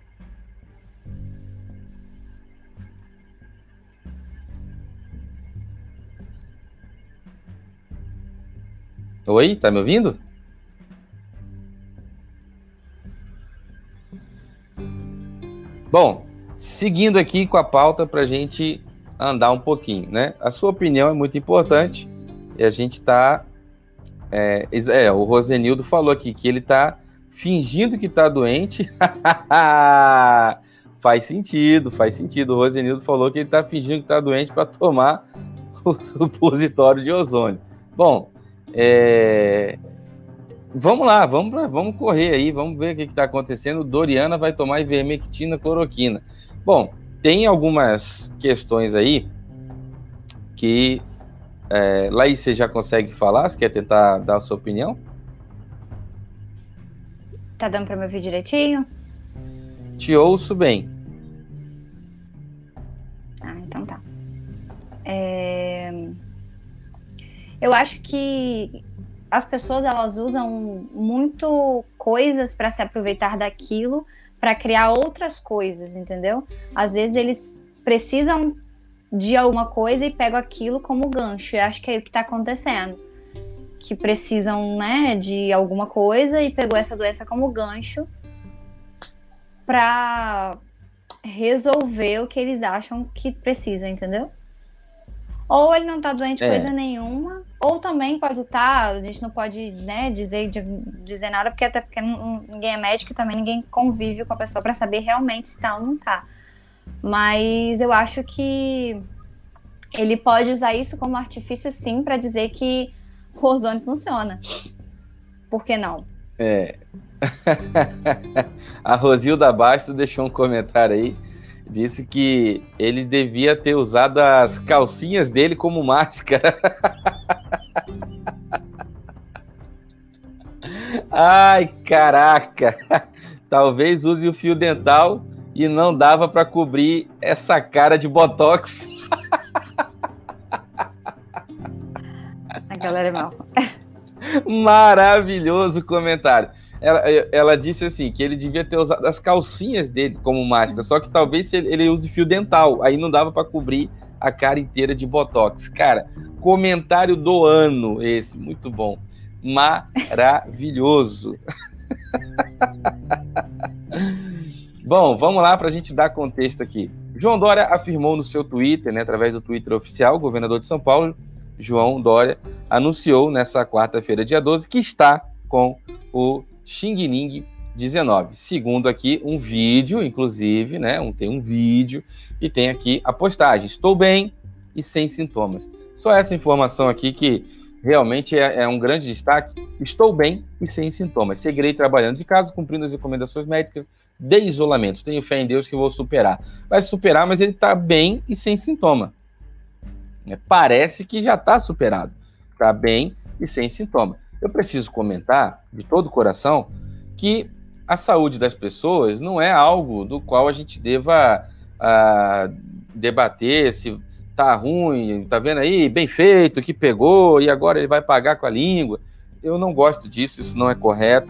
Oi, tá me ouvindo? Bom, seguindo aqui com a pauta para a gente andar um pouquinho, né? A sua opinião é muito importante e a gente está é, é, o Rosenildo falou aqui que ele tá fingindo que tá doente. [laughs] faz sentido, faz sentido. O Rosenildo falou que ele tá fingindo que tá doente para tomar o [laughs] supositório de ozônio. Bom, é... vamos lá, vamos lá, vamos correr aí, vamos ver o que está acontecendo. Doriana vai tomar ivermectina, cloroquina. Bom, tem algumas questões aí que é, Laís, você já consegue falar? Você quer tentar dar a sua opinião? Tá dando para me ouvir direitinho? Te ouço bem. Eu acho que as pessoas elas usam muito coisas para se aproveitar daquilo para criar outras coisas, entendeu? Às vezes eles precisam de alguma coisa e pego aquilo como gancho. E acho que é o que está acontecendo. Que precisam, né, de alguma coisa e pegou essa doença como gancho para resolver o que eles acham que precisa, entendeu? Ou ele não tá doente é. coisa nenhuma, ou também pode estar, tá, a gente não pode, né, dizer, dizer nada, porque até porque ninguém é médico e também ninguém convive com a pessoa para saber realmente se tá ou não tá. Mas eu acho que ele pode usar isso como artifício, sim, para dizer que o ozônio funciona. Por que não? É. [laughs] a Rosilda Bastos deixou um comentário aí. disse que ele devia ter usado as calcinhas dele como máscara. [laughs] Ai, caraca! Talvez use o fio dental e não dava para cobrir essa cara de botox. A galera é mal. Maravilhoso comentário. Ela, ela, disse assim que ele devia ter usado as calcinhas dele como máscara, só que talvez ele, ele use fio dental, aí não dava para cobrir a cara inteira de botox. Cara, comentário do ano esse, muito bom. Maravilhoso. [laughs] bom, vamos lá para a gente dar contexto aqui. João Dória afirmou no seu Twitter, né, através do Twitter oficial, o governador de São Paulo, João Dória, anunciou nessa quarta-feira, dia 12, que está com o Xing Ling 19. Segundo aqui um vídeo, inclusive, né? Um, tem um vídeo e tem aqui a postagem. Estou bem e sem sintomas. Só essa informação aqui que realmente é, é, um grande destaque. Estou bem e sem sintomas. Seguirei trabalhando de casa, cumprindo as recomendações médicas de isolamento. Tenho fé em Deus que vou superar. Vai superar, mas ele está bem e sem sintoma. É, parece que já está superado. Está bem e sem sintoma. Eu preciso comentar, de todo o coração, que a saúde das pessoas não é algo do qual a gente deva uh, debater se tá ruim, tá vendo aí, bem feito, que pegou e agora ele vai pagar com a língua. Eu não gosto disso, isso não é correto.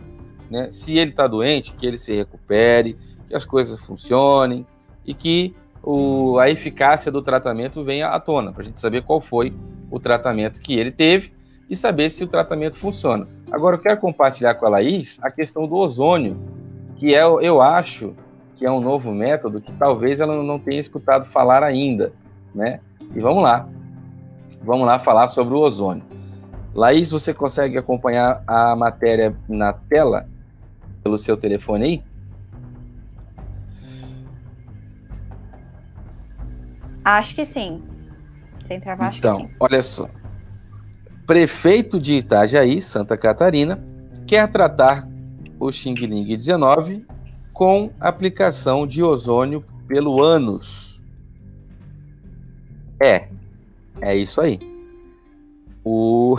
Né? Se ele está doente, que ele se recupere, que as coisas funcionem e que o, a eficácia do tratamento venha à tona, para a gente saber qual foi o tratamento que ele teve e saber se o tratamento funciona. Agora, eu quero compartilhar com a Laís a questão do ozônio, que é, eu acho que é um novo método que talvez ela não tenha escutado falar ainda, né? E vamos lá. Vamos lá falar sobre o ozônio. Laís, você consegue acompanhar a matéria na tela pelo seu telefone aí? Acho que sim. Sem travar, então, acho que sim. olha só prefeito de Itajaí, Santa Catarina, quer tratar o Xing Ling 19 com aplicação de ozônio pelo ânus. É, é isso aí. O,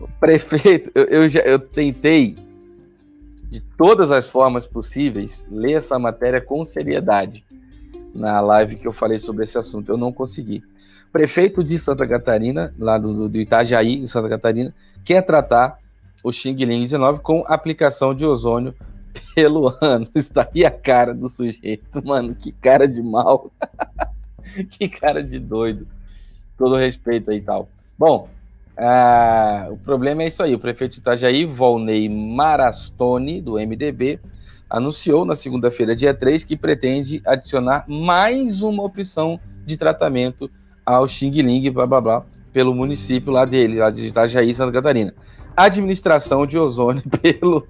o [laughs] prefeito, eu, eu, já, eu tentei de todas as formas possíveis ler essa matéria com seriedade na live que eu falei sobre esse assunto. Eu não consegui prefeito de Santa Catarina, lá do, do Itajaí, em Santa Catarina, quer tratar o Xing Ling 19 com aplicação de ozônio pelo ano. Está aí a cara do sujeito, mano. Que cara de mal. [laughs] que cara de doido. Todo respeito aí e tal. Bom, uh, o problema é isso aí. O prefeito de Itajaí, Volney Marastone, do MDB, anunciou na segunda-feira, dia 3, que pretende adicionar mais uma opção de tratamento ao Xing Ling, blá blá blá, pelo município lá dele, lá de Itajaí, Santa Catarina. Administração de ozônio [laughs] pelo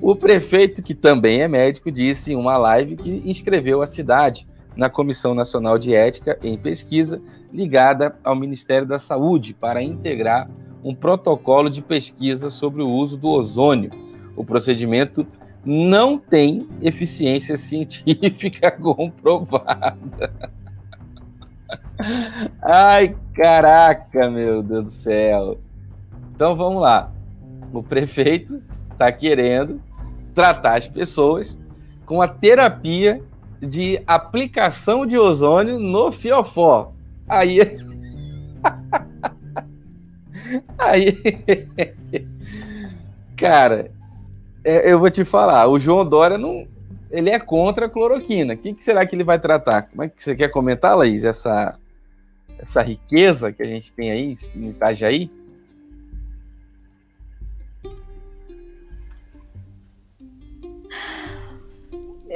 O prefeito, que também é médico, disse em uma live que inscreveu a cidade na Comissão Nacional de Ética em Pesquisa, ligada ao Ministério da Saúde, para integrar um protocolo de pesquisa sobre o uso do ozônio. O procedimento não tem eficiência [laughs] científica comprovada. Ai, caraca, meu Deus do céu. Então vamos lá. O prefeito está querendo tratar as pessoas com a terapia de aplicação de ozônio no fiofó. Aí. [laughs] Aí. [laughs] Cara, é, eu vou te falar, o João Dória não. Ele é contra a cloroquina. O que, que será que ele vai tratar? Como é que você quer comentar, Laís, essa, essa riqueza que a gente tem aí em Itajaí?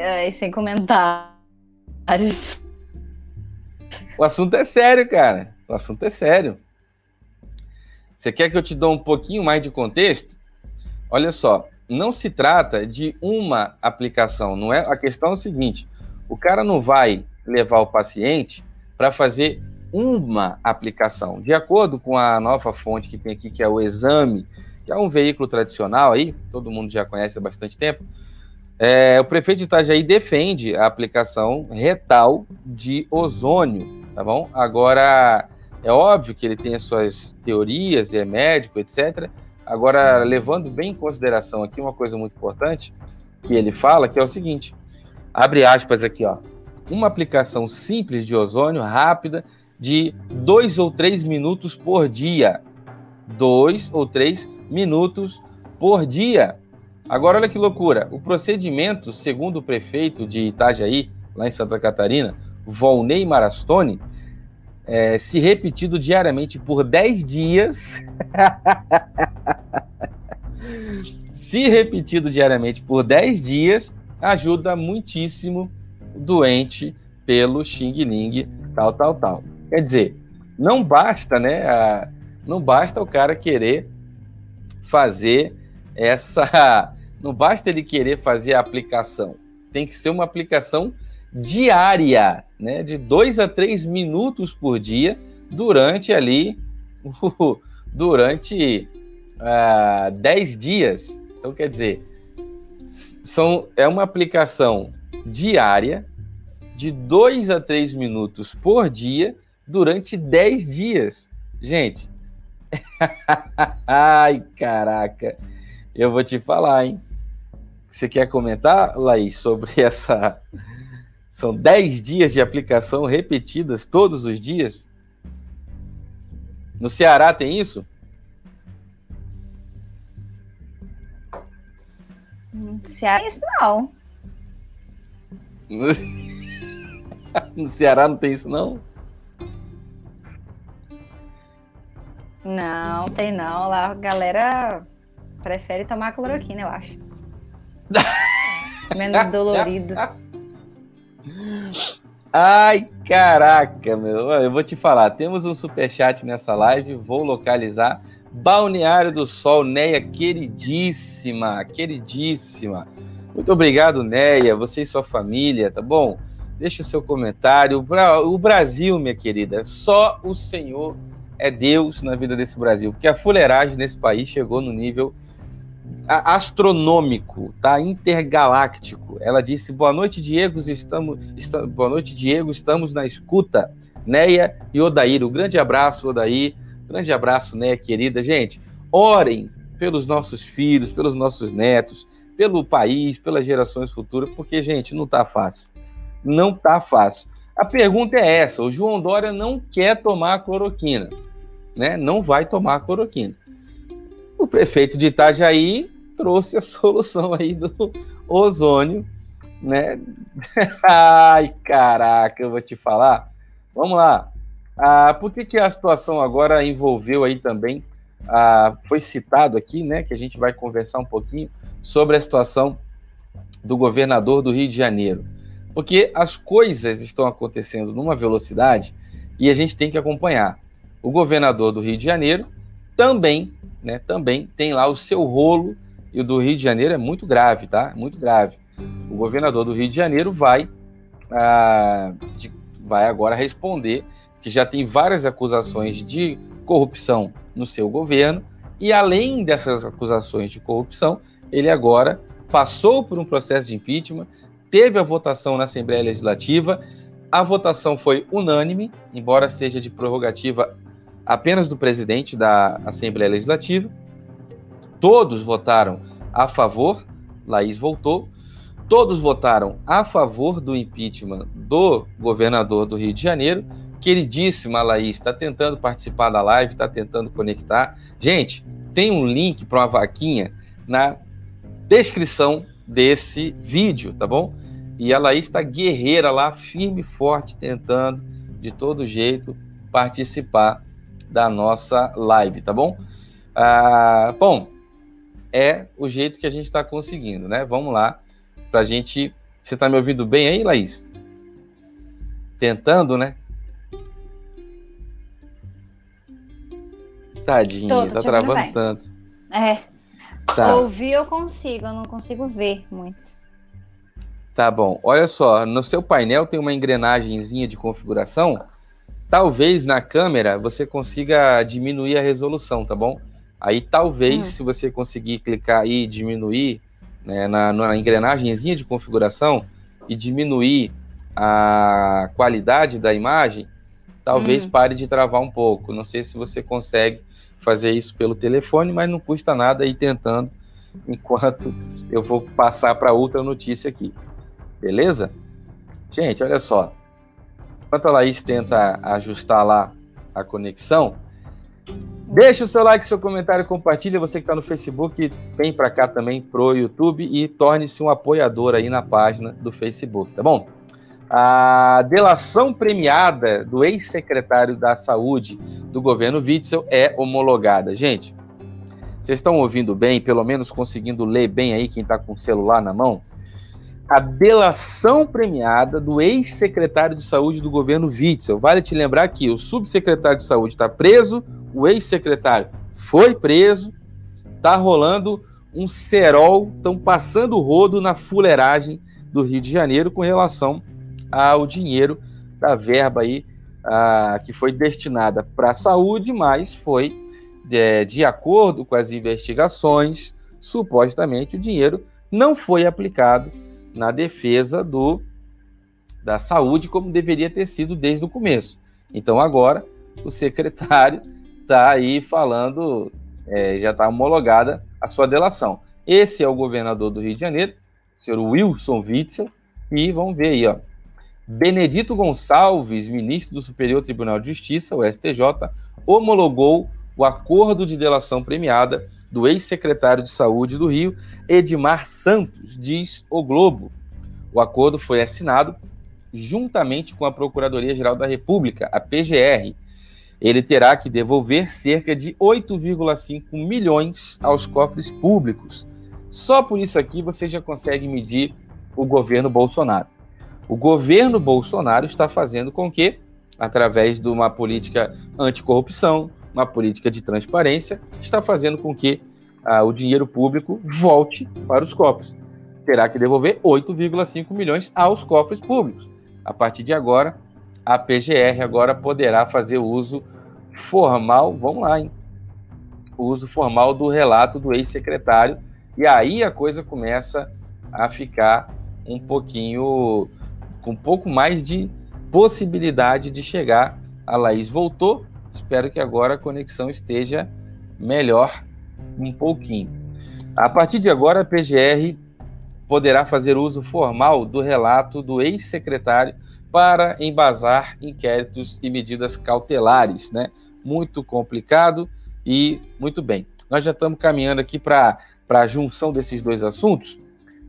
É, sem comentários. O assunto é sério, cara. O assunto é sério. Você quer que eu te dê um pouquinho mais de contexto? Olha só, não se trata de uma aplicação, não é? A questão é o seguinte: o cara não vai levar o paciente para fazer uma aplicação. De acordo com a nova fonte que tem aqui, que é o Exame, que é um veículo tradicional aí, todo mundo já conhece há bastante tempo, É, o prefeito de Itajaí defende a aplicação retal de ozônio, tá bom? Agora, é óbvio que ele tem as suas teorias, é médico, etc. Agora, levando bem em consideração aqui uma coisa muito importante que ele fala, que é o seguinte, abre aspas aqui, ó, uma aplicação simples de ozônio, rápida, de dois ou três minutos por dia. Dois ou três minutos por dia. Agora, olha que loucura. O procedimento, segundo o prefeito de Itajaí, lá em Santa Catarina, Volney Marastone, é, se repetido diariamente por 10 dias. [laughs] se repetido diariamente por 10 dias, ajuda muitíssimo o doente pelo Xing Ling, tal, tal, tal. Quer dizer, não basta, né? A, não basta o cara querer fazer essa. Não basta ele querer fazer a aplicação. Tem que ser uma aplicação diária, né? De dois a três minutos por dia durante ali. [laughs] durante uh, dez dias. Então, quer dizer, são, é uma aplicação diária de dois a três minutos por dia durante 10 dias. Gente, [laughs] ai caraca, eu vou te falar, hein? Você quer comentar, Laís, sobre [laughs] essa. São 10 dias de aplicação repetidas todos os dias? No Ceará tem isso? No Ceará isso não. [laughs] no Ceará não tem isso não? Não, tem não. Lá a galera prefere tomar cloroquina, eu acho. [laughs] Menos dolorido. Ai, caraca, meu. Eu vou te falar, temos um super chat nessa live, vou localizar. Balneário do Sol, Neia, queridíssima, queridíssima. Muito obrigado, Neia, você e sua família, tá bom? Deixe o seu comentário. O Brasil, minha querida, só o Senhor é Deus na vida desse Brasil, porque a fuleiragem nesse país chegou no nível astronômico, tá? Intergaláctico. Ela disse: "Boa noite, Diego, estamos, boa noite, Diego, estamos na escuta". Neia e Odair, um grande abraço, Odair. Grande abraço, Neia, querida. Gente, orem pelos nossos filhos, pelos nossos netos, pelo país, pelas gerações futuras, porque, gente, não tá fácil. Não tá fácil. A pergunta é essa: o João Dória não quer tomar cloroquina né, não vai tomar cloroquina. O prefeito de Itajaí trouxe a [laughs] solução aí do ozônio, né? [laughs] Ai, caraca, eu vou te falar. Vamos lá. Ah, por que, que a situação agora envolveu aí também? Ah, foi citado aqui, né? Que a gente vai conversar um pouquinho sobre a situação do governador do Rio de Janeiro. Porque as coisas estão acontecendo numa velocidade e a gente tem que acompanhar o governador do Rio de Janeiro também, né, também tem lá o seu rolo, e o do Rio de Janeiro é muito grave, tá? Muito grave. O governador do Rio de Janeiro vai, ah, de, vai agora responder que já tem várias acusações de corrupção no seu governo, e além dessas acusações de corrupção, ele agora passou por um processo de impeachment, teve a votação na Assembleia Legislativa, a votação foi unânime, embora seja de prerrogativa apenas do presidente da Assembleia Legislativa. Todos votaram a favor, Laís voltou. Todos votaram a favor do impeachment do governador do Rio de Janeiro. Queridíssima Laís, está tentando participar da live, está tentando conectar. Gente, tem um link para uma vaquinha na descrição desse vídeo, tá bom? E a Laís está guerreira lá, firme e forte, tentando de todo jeito participar da nossa live, tá bom? Ah, bom, é o jeito que a gente está conseguindo, né? Vamos lá, para a gente. Você está me ouvindo bem aí, Laís? Tentando, né? Tadinha, Tô, tá travando tanto. É. Tá. Ouvir eu consigo, eu não consigo ver muito. Tá bom. Olha só, no seu painel tem uma engrenagemzinha de configuração Talvez na câmera você consiga diminuir a resolução, tá bom? Aí talvez, hum. se você conseguir clicar aí e diminuir né, na, na engrenagemzinha de configuração e diminuir a qualidade da imagem, talvez hum. pare de travar um pouco. Não sei se você consegue fazer isso pelo telefone, mas não custa nada ir tentando [laughs] enquanto eu vou passar para outra notícia aqui. Beleza? Gente, olha só. Enquanto a Laís tenta ajustar lá a conexão, deixa o seu like, seu comentário, compartilha. Você que está no Facebook, vem para cá também pro YouTube e torne-se um apoiador aí na página do Facebook, tá bom? A delação premiada do ex-secretário da Saúde do governo Witzel é homologada. Gente, vocês estão ouvindo bem, pelo menos conseguindo ler bem aí quem está com o celular na mão? A delação premiada do ex-secretário de saúde do governo Witzel. Vale te lembrar que o subsecretário de saúde está preso, o ex-secretário foi preso, está rolando um cerol, estão passando o rodo na fuleiragem do Rio de Janeiro com relação ao dinheiro da verba aí que foi destinada para a saúde, mas foi de, de acordo com as investigações, supostamente o dinheiro não foi aplicado na defesa do da saúde como deveria ter sido desde o começo. Então agora o secretário está [laughs] aí falando, é, já está homologada a sua delação. Esse é o governador do Rio de Janeiro, o senhor Wilson Witzel, e vamos ver aí, ó. Benedito Gonçalves, ministro do Superior Tribunal de Justiça, o STJ, homologou o acordo de delação premiada do ex-secretário de Saúde do Rio, Edmar Santos, diz o Globo. O acordo foi assinado juntamente com a Procuradoria-Geral da República, a PGR. Ele terá que devolver cerca de 8,5 milhões aos cofres públicos. Só por isso aqui você já consegue medir o governo Bolsonaro. O governo Bolsonaro está fazendo com que, através de uma política anticorrupção, uma política de transparência, está fazendo com que ah, o dinheiro público volte para os cofres. Terá que devolver 8,5 milhões aos cofres públicos. A partir de agora, a PGR agora poderá fazer uso formal, vamos lá, hein? O uso formal do relato do ex-secretário, e aí a coisa começa a ficar um pouquinho com um pouco mais de possibilidade de chegar. A Laís voltou. Espero que agora a conexão esteja melhor um pouquinho. A partir de agora, a PGR poderá fazer uso formal do relato do ex-secretário para embasar inquéritos e medidas cautelares, né? Muito complicado e muito bem. Nós já estamos caminhando aqui para a junção desses dois assuntos,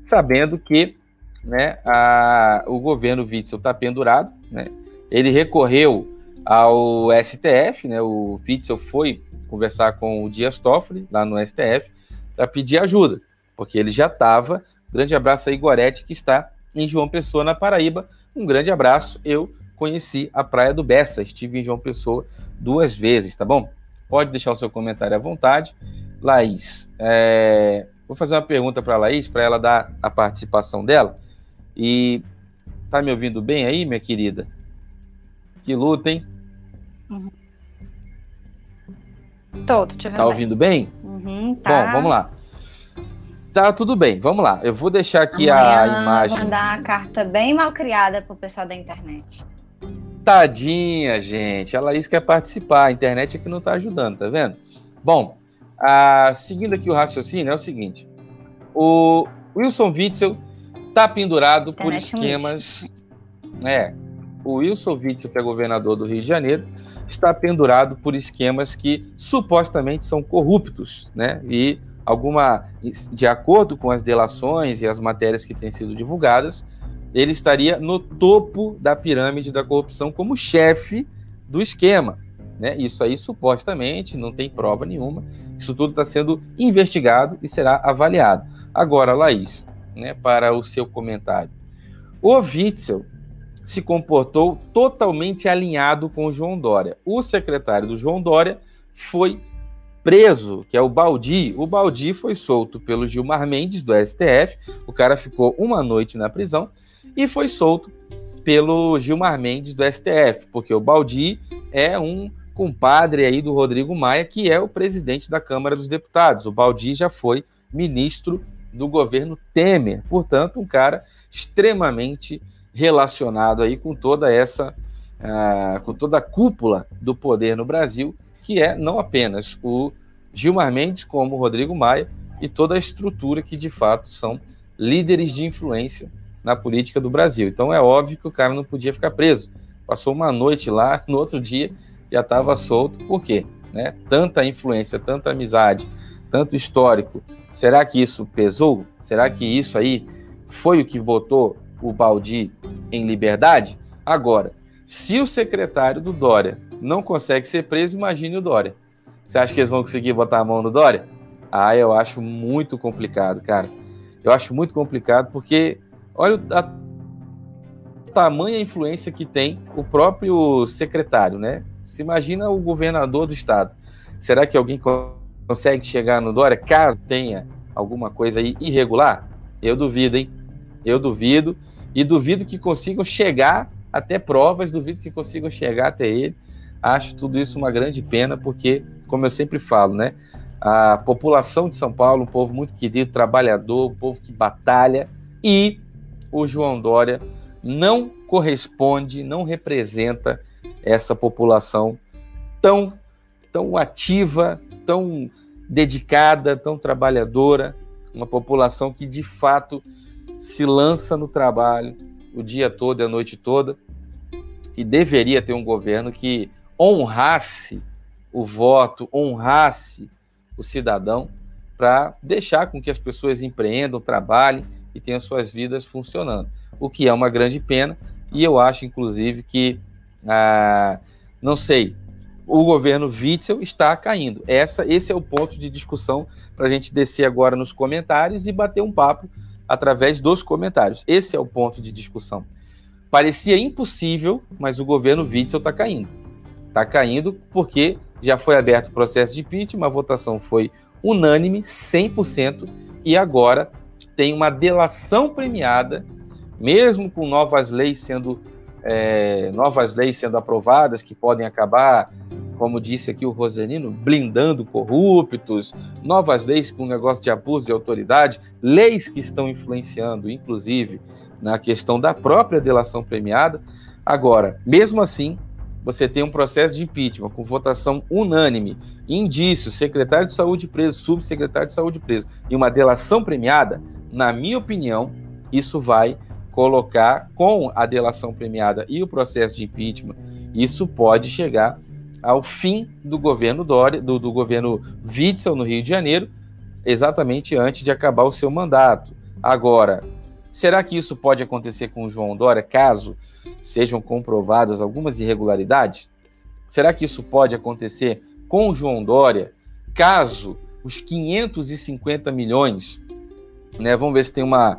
sabendo que né, a, o governo Witzel está pendurado, né, ele recorreu ao STF, né, o Witzel foi conversar com o Dias Toffoli, lá no STF, para pedir ajuda, porque ele já estava, grande abraço aí, Gorete, que está em João Pessoa, na Paraíba, um grande abraço, eu conheci a Praia do Bessa, estive em João Pessoa duas vezes, tá bom? Pode deixar o seu comentário à vontade. Laís, é... vou fazer uma pergunta para a Laís, para ela dar a participação dela. E tá me ouvindo bem aí, minha querida? Que luta, hein? Uhum. Tô, tô te ouvindo Tá ouvindo bem? Uhum, tá. Bom, vamos lá. Tá tudo bem, vamos lá. Eu vou deixar aqui Amanhã a imagem. Vou mandar uma carta bem mal criada pro pessoal da internet. Tadinha, gente. A Laís quer participar. A internet é que não tá ajudando, tá vendo? Bom, a... seguindo aqui o raciocínio, é o seguinte: o Wilson Witzel Está pendurado por esquemas. É, o Wilson Witzel, que é governador do Rio de Janeiro, está pendurado por esquemas que supostamente são corruptos, né? E alguma, de acordo com as delações e as matérias que têm sido divulgadas, ele estaria no topo da pirâmide da corrupção como chefe do esquema. Né? Isso aí supostamente não tem prova nenhuma. Isso tudo está sendo investigado e será avaliado. Agora, Laís, né, para o seu comentário. O Witzel se comportou totalmente alinhado com o João Dória. O secretário do João Dória foi preso, que é o Baldi. O Baldi foi solto pelo Gilmar Mendes, do STF. O cara ficou uma noite na prisão e foi solto pelo Gilmar Mendes, do STF, porque o Baldi é um compadre aí do Rodrigo Maia, que é o presidente da Câmara dos Deputados. O Baldi já foi ministro do governo Temer. Portanto, um cara extremamente relacionado aí com toda essa, uh, com toda a cúpula do poder no Brasil, que é não apenas o Gilmar Mendes, como o Rodrigo Maia, e toda a estrutura que de fato são líderes de influência na política do Brasil. Então é óbvio que o cara não podia ficar preso. Passou uma noite lá, [laughs] no outro dia já estava solto. Por quê? Né? Tanta influência, tanta amizade, tanto histórico. Será que isso pesou? Será que isso aí foi o que botou o Baldi em liberdade? Agora, se o secretário do Dória não consegue ser preso, imagine o Dória. Você acha que eles vão conseguir botar a mão no Dória? Ah, eu acho muito complicado, cara. Eu acho muito complicado porque olha a tamanha influência que tem o próprio secretário, né? Se imagina o governador do estado. Será que alguém consegue chegar no Dória caso tenha alguma coisa aí irregular? Eu duvido, hein? Eu duvido. E duvido que consigam chegar até provas, duvido que consigam chegar até ele. Acho tudo isso uma grande pena, porque, como eu sempre falo, né? A população de São Paulo, um povo muito querido, trabalhador, um povo que batalha, e o João Dória não corresponde, não representa essa população tão, tão ativa, tão dedicada, tão trabalhadora, uma população que de fato se lança no trabalho o dia todo e a noite toda e deveria ter um governo que honrasse o voto, honrasse o cidadão para deixar com que as pessoas empreendam, trabalhem e tenham suas vidas funcionando. O que é uma grande pena, e eu acho, inclusive, que, ah, não sei, o governo Witzel está caindo. Essa, esse é o ponto de discussão para a gente descer agora nos comentários e bater um papo através dos comentários. Esse é o ponto de discussão. Parecia impossível, mas o governo Witzel está caindo. Está caindo porque já foi aberto o processo de impeachment, a votação foi unânime, 100%, e agora tem uma delação premiada, mesmo com novas leis sendo é, novas leis sendo aprovadas que podem acabar, como disse aqui o Rosanino, blindando corruptos, novas leis com negócio de abuso de autoridade, leis que estão influenciando, inclusive, na questão da própria delação premiada. Agora, mesmo assim, você tem um processo de impeachment com votação unânime, indícios, secretário de saúde preso, subsecretário de saúde preso, e uma delação premiada, na minha opinião, isso vai colocar com a delação premiada e o processo de impeachment, isso pode chegar ao fim do governo Dória, do, do governo Witzel no Rio de Janeiro, exatamente antes de acabar o seu mandato. Agora, será que isso pode acontecer com o João Dória caso sejam comprovadas algumas irregularidades? Será que isso pode acontecer com o João Dória caso os 550 milhões, né? Vamos ver se tem uma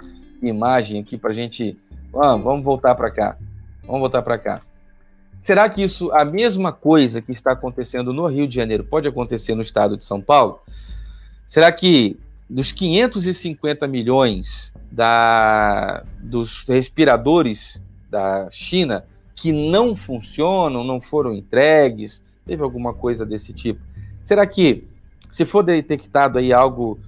imagem aqui para a gente. Ah, vamos voltar para cá. Vamos voltar para cá. Será que isso, a mesma coisa que está acontecendo no Rio de Janeiro, pode acontecer no estado de São Paulo? Será que dos 550 milhões da, dos respiradores da China que não funcionam, não foram entregues, teve alguma coisa desse tipo. Será que, se for detectado aí algo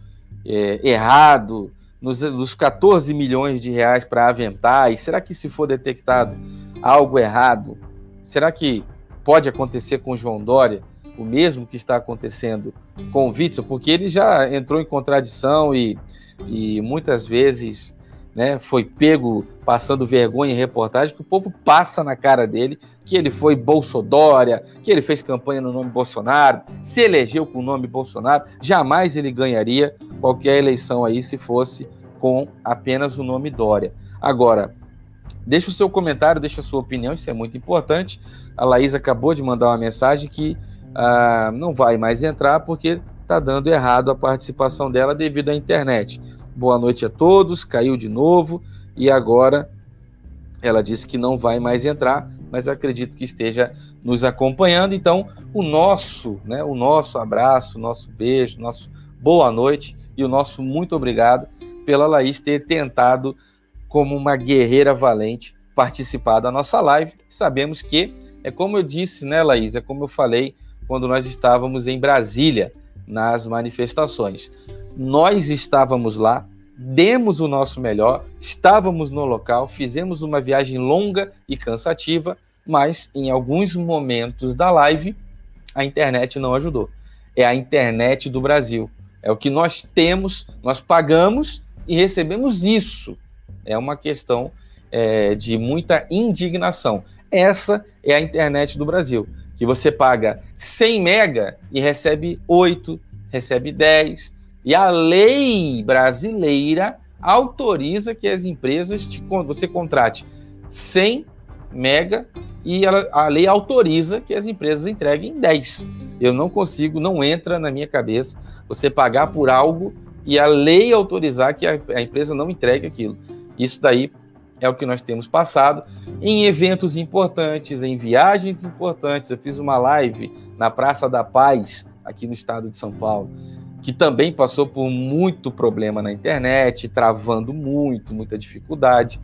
é, errado nos, nos 14 milhões de reais para aventar, será que se for detectado algo errado, será que pode acontecer com o João Dória o mesmo que está acontecendo com o Witzel? Porque ele já entrou em contradição e, e muitas vezes né, foi pego passando vergonha em reportagem, que o povo passa na cara dele que ele foi Bolsodória, que ele fez campanha no nome Bolsonaro, se elegeu com o nome Bolsonaro, jamais ele ganharia qualquer eleição aí se fosse com apenas o nome Dória. Agora, deixa o seu comentário, deixa a sua opinião, isso é muito importante. A Laís acabou de mandar uma mensagem que ah, não vai mais entrar porque está dando errado a participação dela devido à internet. Boa noite a todos, caiu de novo e agora ela disse que não vai mais entrar, mas acredito que esteja nos acompanhando. Então, o nosso, né, o nosso abraço, nosso beijo, nosso boa noite e o nosso muito obrigado pela Laís ter tentado, como uma guerreira valente, participar da nossa live. Sabemos que é como eu disse, né, Laís? É como eu falei quando nós estávamos em Brasília nas manifestações. Nós estávamos lá demos o nosso melhor, estávamos no local, fizemos uma viagem longa e cansativa, mas em alguns momentos da live a internet não ajudou. É a internet do Brasil. É o que nós temos, nós pagamos e recebemos isso. É uma questão é, de muita indignação. Essa é a internet do Brasil, que você paga 100 mega e recebe 8, recebe 10. E a lei brasileira autoriza que as empresas, te, você contrate 100 mega e ela, a lei autoriza que as empresas entreguem 10. Eu não consigo, não entra na minha cabeça você pagar por algo e a lei autorizar que a, a empresa não entregue aquilo. Isso daí é o que nós temos passado em eventos importantes, em viagens importantes. Eu fiz uma live na Praça da Paz, aqui no estado de São Paulo, que também passou por muito problema na internet, travando muito, muita dificuldade.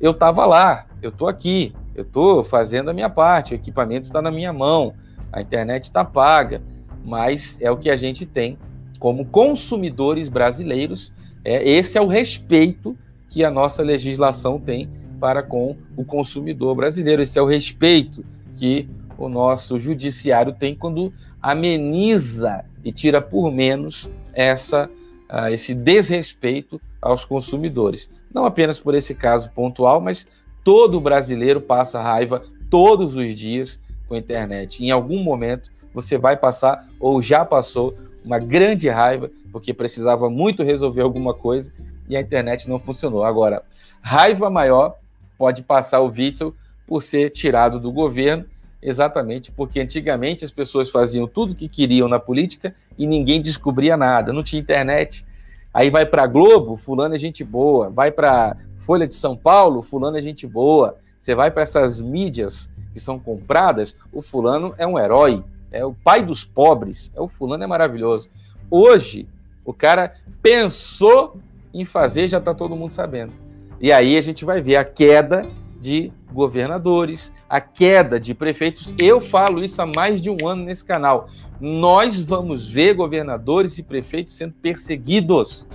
Eu estava lá, eu estou aqui, eu estou fazendo a minha parte, o equipamento está na minha mão, a internet está paga, mas é o que a gente tem como consumidores brasileiros. É, esse é o respeito que a nossa legislação tem para com o consumidor brasileiro. Esse é o respeito que o nosso judiciário tem quando ameniza e tira por menos essa, uh, esse desrespeito aos consumidores. Não apenas por esse caso pontual, mas todo brasileiro passa raiva todos os dias com a internet. Em algum momento você vai passar ou já passou uma grande raiva porque precisava muito resolver alguma coisa e a internet não funcionou. Agora, raiva maior pode passar o Witzel por ser tirado do governo, exatamente porque antigamente as pessoas faziam tudo o que queriam na política e ninguém descobria nada, não tinha internet. Aí vai para Globo, fulano é gente boa, vai para Folha de São Paulo, fulano é gente boa. Você vai para essas mídias que são compradas, o fulano é um herói, é o pai dos pobres, é o fulano é maravilhoso. Hoje, o cara pensou em fazer, já está todo mundo sabendo. E aí a gente vai ver a queda de governadores, a queda de prefeitos. Eu falo isso há mais de um ano nesse canal. Nós vamos ver governadores e prefeitos sendo perseguidos.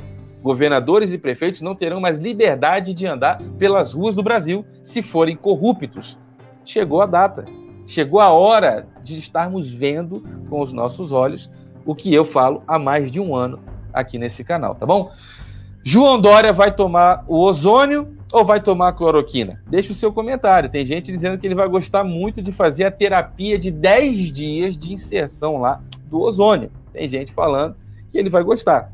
Governadores e prefeitos não terão mais liberdade de andar pelas ruas do Brasil se forem corruptos. Chegou a data. Chegou a hora de estarmos vendo com os nossos olhos o que eu falo há mais de um ano aqui nesse canal, tá bom? João Dória vai tomar o ozônio ou vai tomar cloroquina? Deixa o seu comentário. Tem gente dizendo que ele vai gostar muito de fazer a terapia de 10 dias de inserção lá do ozônio. Tem gente falando que ele vai gostar.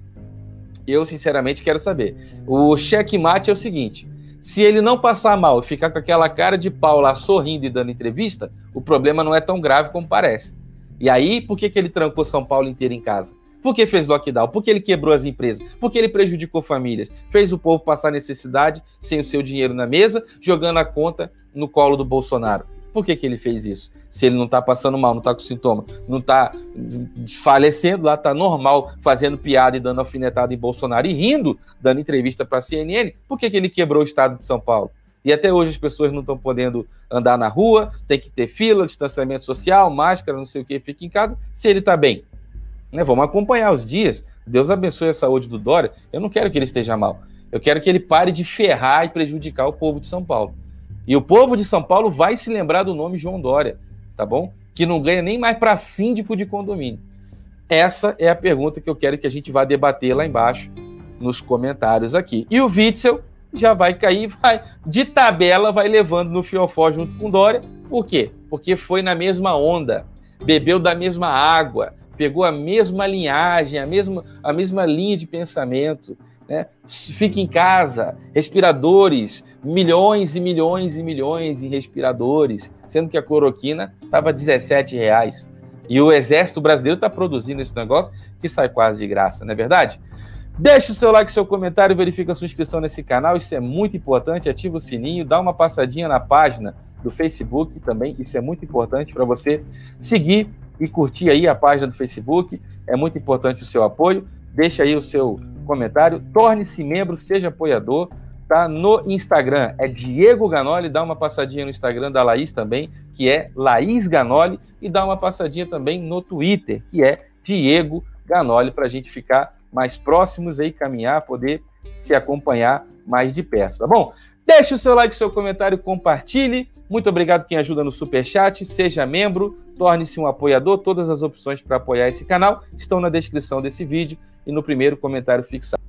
Eu, sinceramente, quero saber. O checkmate é o seguinte: se ele não passar mal e ficar com aquela cara de pau lá sorrindo e dando entrevista, o problema não é tão grave como parece. E aí, por que, que ele trancou São Paulo inteiro em casa? Por que fez lockdown? Por que ele quebrou as empresas? Por que ele prejudicou famílias? Fez o povo passar necessidade sem o seu dinheiro na mesa, jogando a conta no colo do Bolsonaro. Por que, que ele fez isso? Se ele não está passando mal, não está com sintoma, não está falecendo lá, está normal, fazendo piada e dando alfinetada em Bolsonaro e rindo, dando entrevista para a CNN, por que, que ele quebrou o estado de São Paulo? E até hoje as pessoas não estão podendo andar na rua, tem que ter fila, distanciamento social, máscara, não sei o que, fica em casa, se ele está bem. Né? Vamos acompanhar os dias. Deus abençoe a saúde do Dória. Eu não quero que ele esteja mal. Eu quero que ele pare de ferrar e prejudicar o povo de São Paulo. E o povo de São Paulo vai se lembrar do nome João Dória, tá bom? Que não ganha nem mais para síndico de condomínio. Essa é a pergunta que eu quero que a gente vá debater lá embaixo nos comentários aqui. E o Witzel já vai cair, [laughs] vai de tabela, vai levando no fiofó junto com Dória. Por quê? Porque foi na mesma onda, bebeu da mesma água, pegou a mesma linhagem, a mesma, a mesma linha de pensamento. Né? Em casa, respiradores, milhões e milhões e milhões em respiradores, sendo que a cloroquina estava 17 reais. E o Exército Brasileiro está produzindo esse negócio que sai quase de graça, não é verdade? Deixe o seu like, seu comentário, verifica a sua inscrição nesse canal, isso é muito importante. Ativa o sininho, dá uma passadinha na página do Facebook também, isso é muito importante para você seguir e curtir aí a página do Facebook. É muito importante o seu apoio. Deixe aí o seu comentário, torne-se membro, seja apoiador, tá? No Instagram é Diego Ganoli, dá uma passadinha no Instagram da Laís também, que é Laís Ganoli, e dá uma passadinha também no Twitter, que é Diego Ganoli, para a gente ficar mais próximos aí, caminhar, poder se acompanhar mais de perto, tá bom? Deixe o seu like, seu comentário, compartilhe. Muito obrigado quem ajuda no Super Chat, seja membro, torne-se um apoiador. Todas as opções para apoiar esse canal estão na descrição desse vídeo e no primeiro comentário fixado.